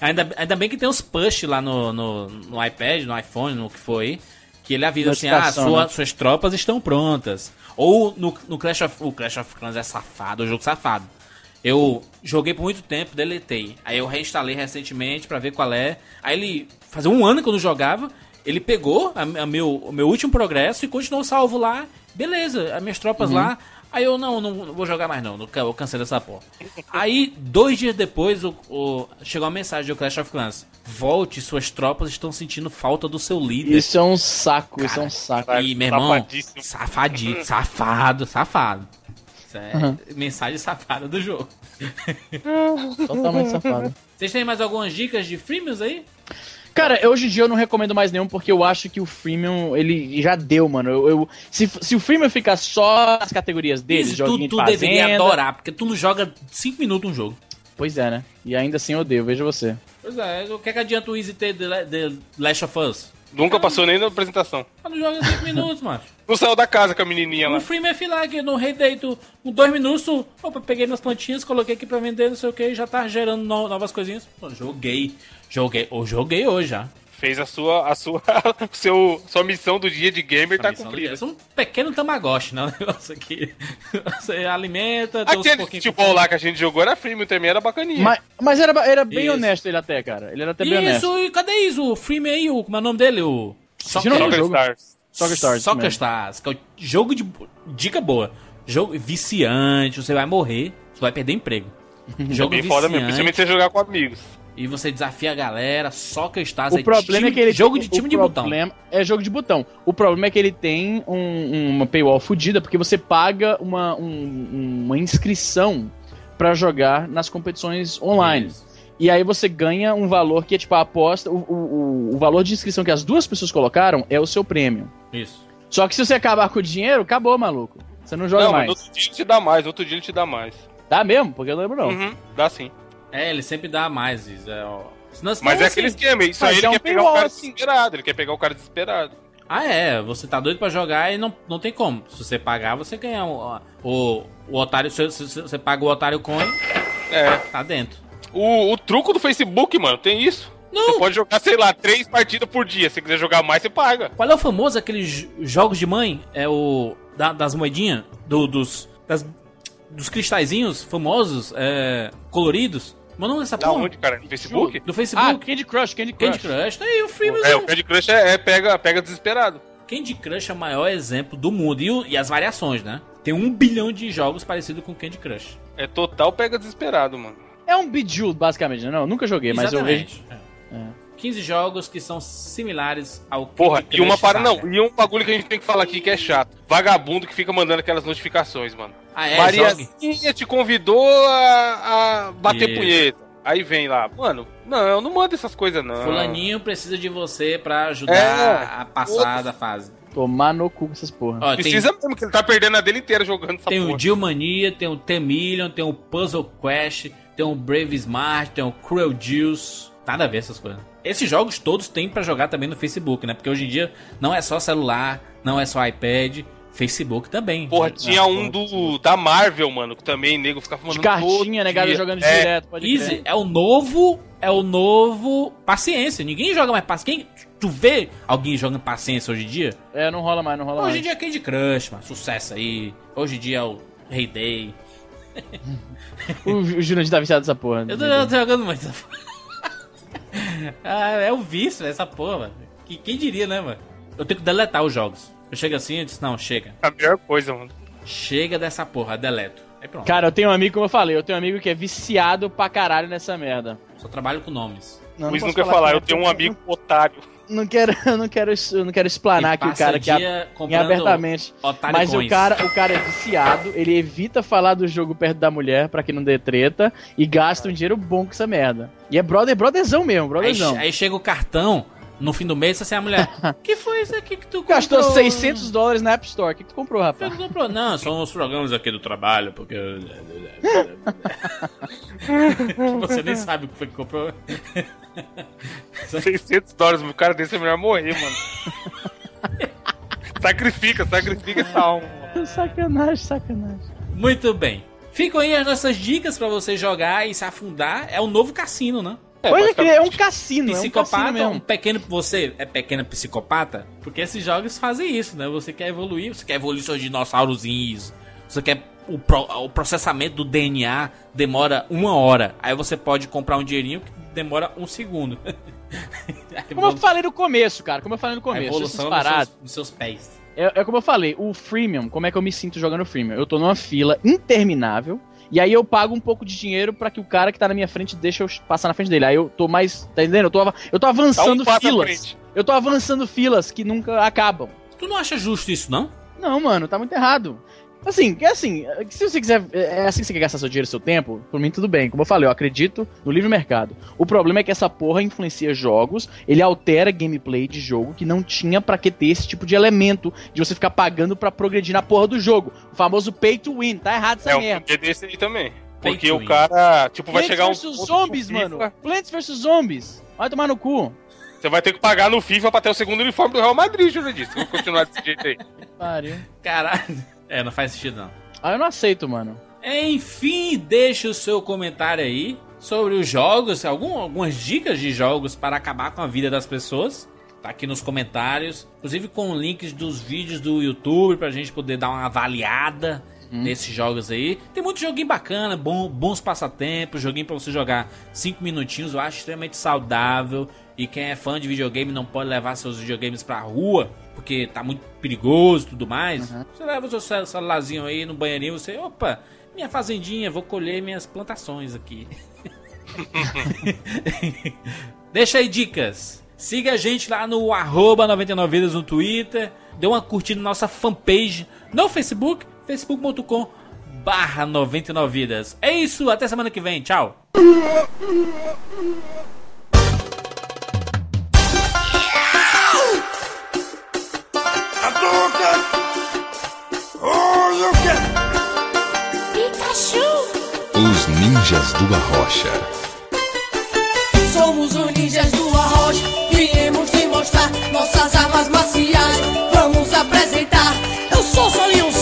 Ainda, ainda bem que tem os push lá no, no, no iPad, no iPhone, no que foi. Que ele avisa assim, ah, sua- né? suas tropas estão prontas. Ou no, no Clash of... O Clash of Clans é safado, é um jogo safado. Eu joguei por muito tempo, deletei. Aí eu reinstalei recentemente pra ver qual é. Aí ele... Fazia um ano que eu não jogava. Ele pegou a, a meu, o meu último progresso e continuou salvo lá. Beleza, as minhas tropas lá. Aí eu, não, não, não vou jogar mais não. Eu cansei dessa porra. Aí, dois dias depois, o, o- chegou uma mensagem do Clash of Clans. Volte, suas tropas estão sentindo falta do seu líder. Isso é um saco, isso é um saco. Cara, E, meu irmão, safadíssimo. safadinho, safado, safado. Isso é mensagem safada do jogo. Totalmente safado. Vocês têm mais algumas dicas de freemiums aí? Cara, hoje em dia eu não recomendo mais nenhum porque eu acho que o freemium, ele já deu, mano. Eu, eu- se, se o freemium ficar só nas categorias deles, Isso tu, joguinho tu de fazenda... deveria adorar, porque tu não joga 5 minutos um jogo. Pois é, né? E ainda assim eu odeio, veja você. Pois é, o que, é que adianta o Easy ter The Last of Us? Nunca passou nem na apresentação. Ah, Não joga 5 minutos, macho. Não saiu da casa com a menininha lá. O freemium é filar aqui no Rei tu, com 2 minutos, opa, peguei minhas plantinhas, coloquei aqui pra vender, não sei o que, já tá gerando no- novas coisinhas. Pô, joguei, joguei, ou joguei hoje já. Fez a sua, a sua, seu, sua missão do dia de gamer tá Missão do cumprida. dia. É um pequeno tamagotchi, né? O negócio aqui. Você alimenta, tem uns Aquele pouquinhos futebol lá que a gente jogou era freemium também, era bacaninha. Mas, mas era, era bem Isso. honesto ele até, cara. Ele era até bem honesto. Isso, e cadê isso? O freemium aí, o, como é o nome dele? O Não, Soccer jogo. Stars. Soccer Stars. Soccer mesmo. Stars, que é o jogo de... Dica boa. Jogo viciante, você vai morrer, você vai perder emprego. Jogo Bem foda mesmo, viciante, principalmente você jogar com amigos. E você desafia a galera, Soccer Stars O problema time- é que ele Jogo tem- de time o de botão. problema É jogo de botão. O problema é que ele tem um- uma paywall fodida, porque você paga uma, um- uma inscrição pra jogar nas competições online. Isso. E aí você ganha um valor que é tipo a aposta. O, o, o- o valor de inscrição que as duas pessoas colocaram é o seu prêmio. Isso. Só que se você acabar com o dinheiro, acabou, maluco. Você não joga não, mas mais. no outro dia ele te dá mais, outro dia ele te dá mais. Dá mesmo? Porque eu não lembro, não. Uhum, dá sim. É, ele sempre dá mais. É, ó. Senão, senão Mas é assim- aquele esquema, isso aí ele é um quer pegar o cara desesperado, ele quer pegar o cara desesperado. Ah, é. Você tá doido pra jogar e não, não tem como. Se você pagar, você ganha o, o, o otário. Se, se- se você paga o otário coin, É. tá dentro. O, o truco do Facebook, mano, tem isso. Não. Você pode jogar, sei lá, três partidas por dia. Se você quiser jogar mais, você paga. Qual é o famoso aqueles jogos de mãe? É o. da- das moedinhas? Do, dos. das- dos cristalzinhos famosos, é, coloridos. Mas não dessa Da porra. onde, cara? No Facebook? Ah, Facebook. Candy Crush, Candy Crush. Candy Crush. Tá aí o free É, o Candy Crush é, é pega, pega desesperado. Candy Crush é o maior exemplo do mundo. E, o- e as variações, né? Tem um bilhão de jogos parecidos com Candy Crush. É total pega desesperado, mano. É um Bejeweled, basicamente, né? Não, nunca joguei, mas eu vejo. Exatamente. É. 15 jogos que são similares ao Porra, e uma para Saga. não, e um bagulho que a gente tem que falar aqui que é chato. Vagabundo que fica mandando aquelas notificações, mano. Ah, é? Mariazinha te convidou a, a bater Isso. punheta. Aí vem lá, mano, não, não manda essas coisas não. Fulaninho precisa de você pra ajudar É. a passar da fase. Tomar no cu com essas porra. Ó, tem, Precisa mesmo, que ele tá perdendo a dele inteira jogando essa tem o porra. Dillmania, tem o T-Million, tem o Puzzle Quest, tem o Brave Smart, tem o Cruel Juice. Nada a ver essas coisas. Esses jogos todos tem pra jogar também no Facebook, né? Porque hoje em dia não é só celular, não é só iPad, Facebook também. Porra, tinha um do da Marvel, mano, que também nego ficava De mandando cartinha, negado dia. jogando É, direto, pode Easy crer. é o novo. É o novo. Paciência. Ninguém joga mais paciência. Quem, tu vê alguém jogando paciência hoje em dia? É, não rola mais, não rola Hoje em mais. dia é Candy Crush, mano. Sucesso aí. Hoje em dia é o Rei Day. O, o Jurandir tá viciado nessa porra. Eu tô, eu tô jogando muito essa porra. ah, é o vício essa porra, mano. Que, quem diria, né, mano? Eu tenho que deletar os jogos. Eu chego assim e disse, não, chega. A melhor coisa, mano. Chega dessa porra, deleto. Aí pronto. Cara, eu tenho um amigo, como eu falei, eu tenho um amigo que é viciado pra caralho nessa merda. Só trabalho com nomes. Não, Luiz posso não quer falar, que eu é tenho um amigo otário. Não quero, eu não quero, eu não quero explanar aqui o cara que comprando abertamente. Mas o cara, o cara é viciado, ele evita falar do jogo perto da mulher pra que não dê treta e gasta um dinheiro bom com essa merda. E é brother, brotherzão mesmo, Aí, brotherzão. aí chega o cartão no fim do mês, assim, a mulher. que foi isso aqui que tu comprou? Gastou 600 dólares na App Store. O que, que tu comprou, rapaz? que tu comprou? Não, são os programas aqui do trabalho, porque. Você nem sabe o que foi que comprou. 600 dólares, o cara desse é melhor morrer, mano. sacrifica, sacrifica essa alma. mano. sacanagem, sacanagem. Muito bem. Ficam aí as nossas dicas pra você jogar e se afundar. É o novo cassino, né? Pode crer, é um basicamente. cassino, é um Psicopata, cassino um pequeno. Você é pequeno psicopata? Porque esses jogos fazem isso, né? Você quer evoluir, você quer evoluir seus dinossaurozinhos, você quer. O, pro- o processamento do DNA demora uma hora. Aí você pode comprar um dinheirinho que demora um segundo. A Como eu falei no começo, cara, como eu falei no a começo, essas evolução dos seus, dos seus pés. É, é como eu falei, o freemium, como é que eu me sinto jogando freemium? Eu tô numa fila interminável, e aí eu pago um pouco de dinheiro pra que o cara que tá na minha frente deixe eu passar na frente dele. Aí eu tô mais, tá entendendo? Eu tô, av- eu tô avançando um passo à filas. Eu tô avançando filas que nunca acabam. Tu não acha justo isso, não? Não, mano, tá muito errado. Assim, é assim, se você quiser. É assim que você quer gastar seu dinheiro e seu tempo, por mim tudo bem. Como eu falei, eu acredito no livre mercado. O problema é que essa porra influencia jogos, ele altera gameplay de jogo que não tinha pra que ter esse tipo de elemento de você ficar pagando pra progredir na porra do jogo. O famoso pay to win. Tá errado essa É merda. porquê desse aí também. Pay Porque o cara, tipo, vai Plants chegar um. vs ponto Zombies, mano. Plants vs Zombies. Vai tomar no cu. Você vai ter que pagar no FIFA pra ter o segundo uniforme do Real Madrid, disse. Vou continuar desse jeito aí. Pariu. Caralho. É, não faz sentido, não. Ah, eu não aceito, mano. Enfim, deixa o seu comentário aí sobre os jogos, algum, algumas dicas de jogos para acabar com a vida das pessoas. Tá aqui nos comentários, inclusive com links dos vídeos do YouTube pra gente poder dar uma avaliada nesses jogos aí. Tem muito joguinho bacana, bom, bons passatempos, joguinho pra você jogar 5 minutinhos, eu acho extremamente saudável. E quem é fã de videogame não pode levar seus videogames pra rua, porque tá muito perigoso e tudo mais. Você leva o seu cel- celularzinho aí no banheirinho, você, opa, minha fazendinha, vou colher minhas plantações aqui. Deixa aí dicas. Siga a gente lá no arroba 99vidas no Twitter. Dê uma curtida na nossa fanpage no Facebook, facebook.com barra 99vidas. É isso, até semana que vem. Tchau. Ninjas do Arrocha. Somos os ninjas do arroz, viemos te mostrar nossas armas marciais. Vamos apresentar. Eu sou Solinho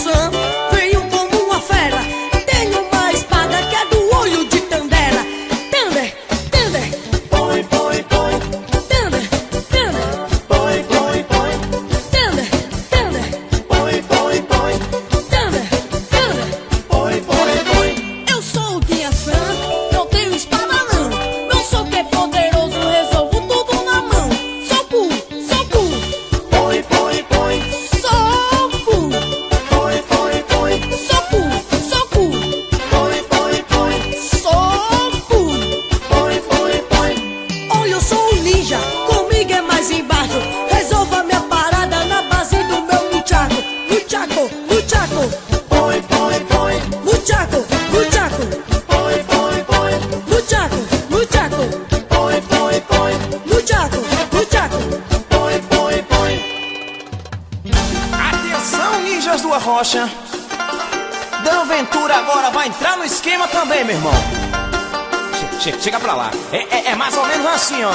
Che- che- chega pra lá. É, é- é mais ou menos assim, ó.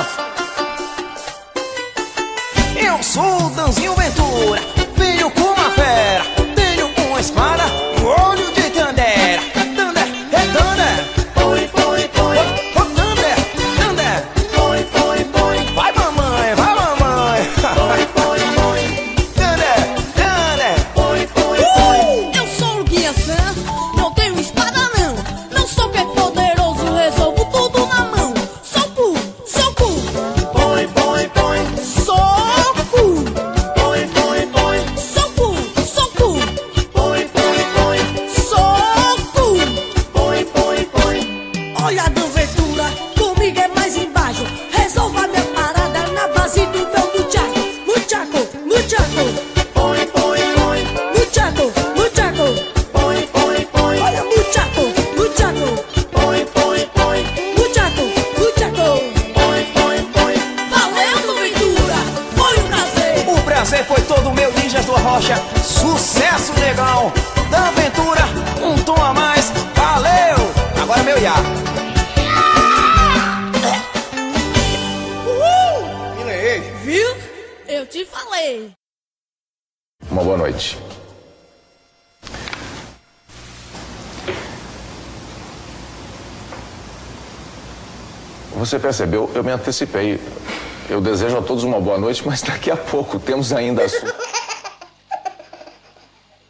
Eu sou o Danzinho Ventura. Venho com uma fera. Tenho uma espada. Olho Você percebeu, eu me antecipei. Eu desejo a todos uma boa noite, mas daqui a pouco temos ainda assunto.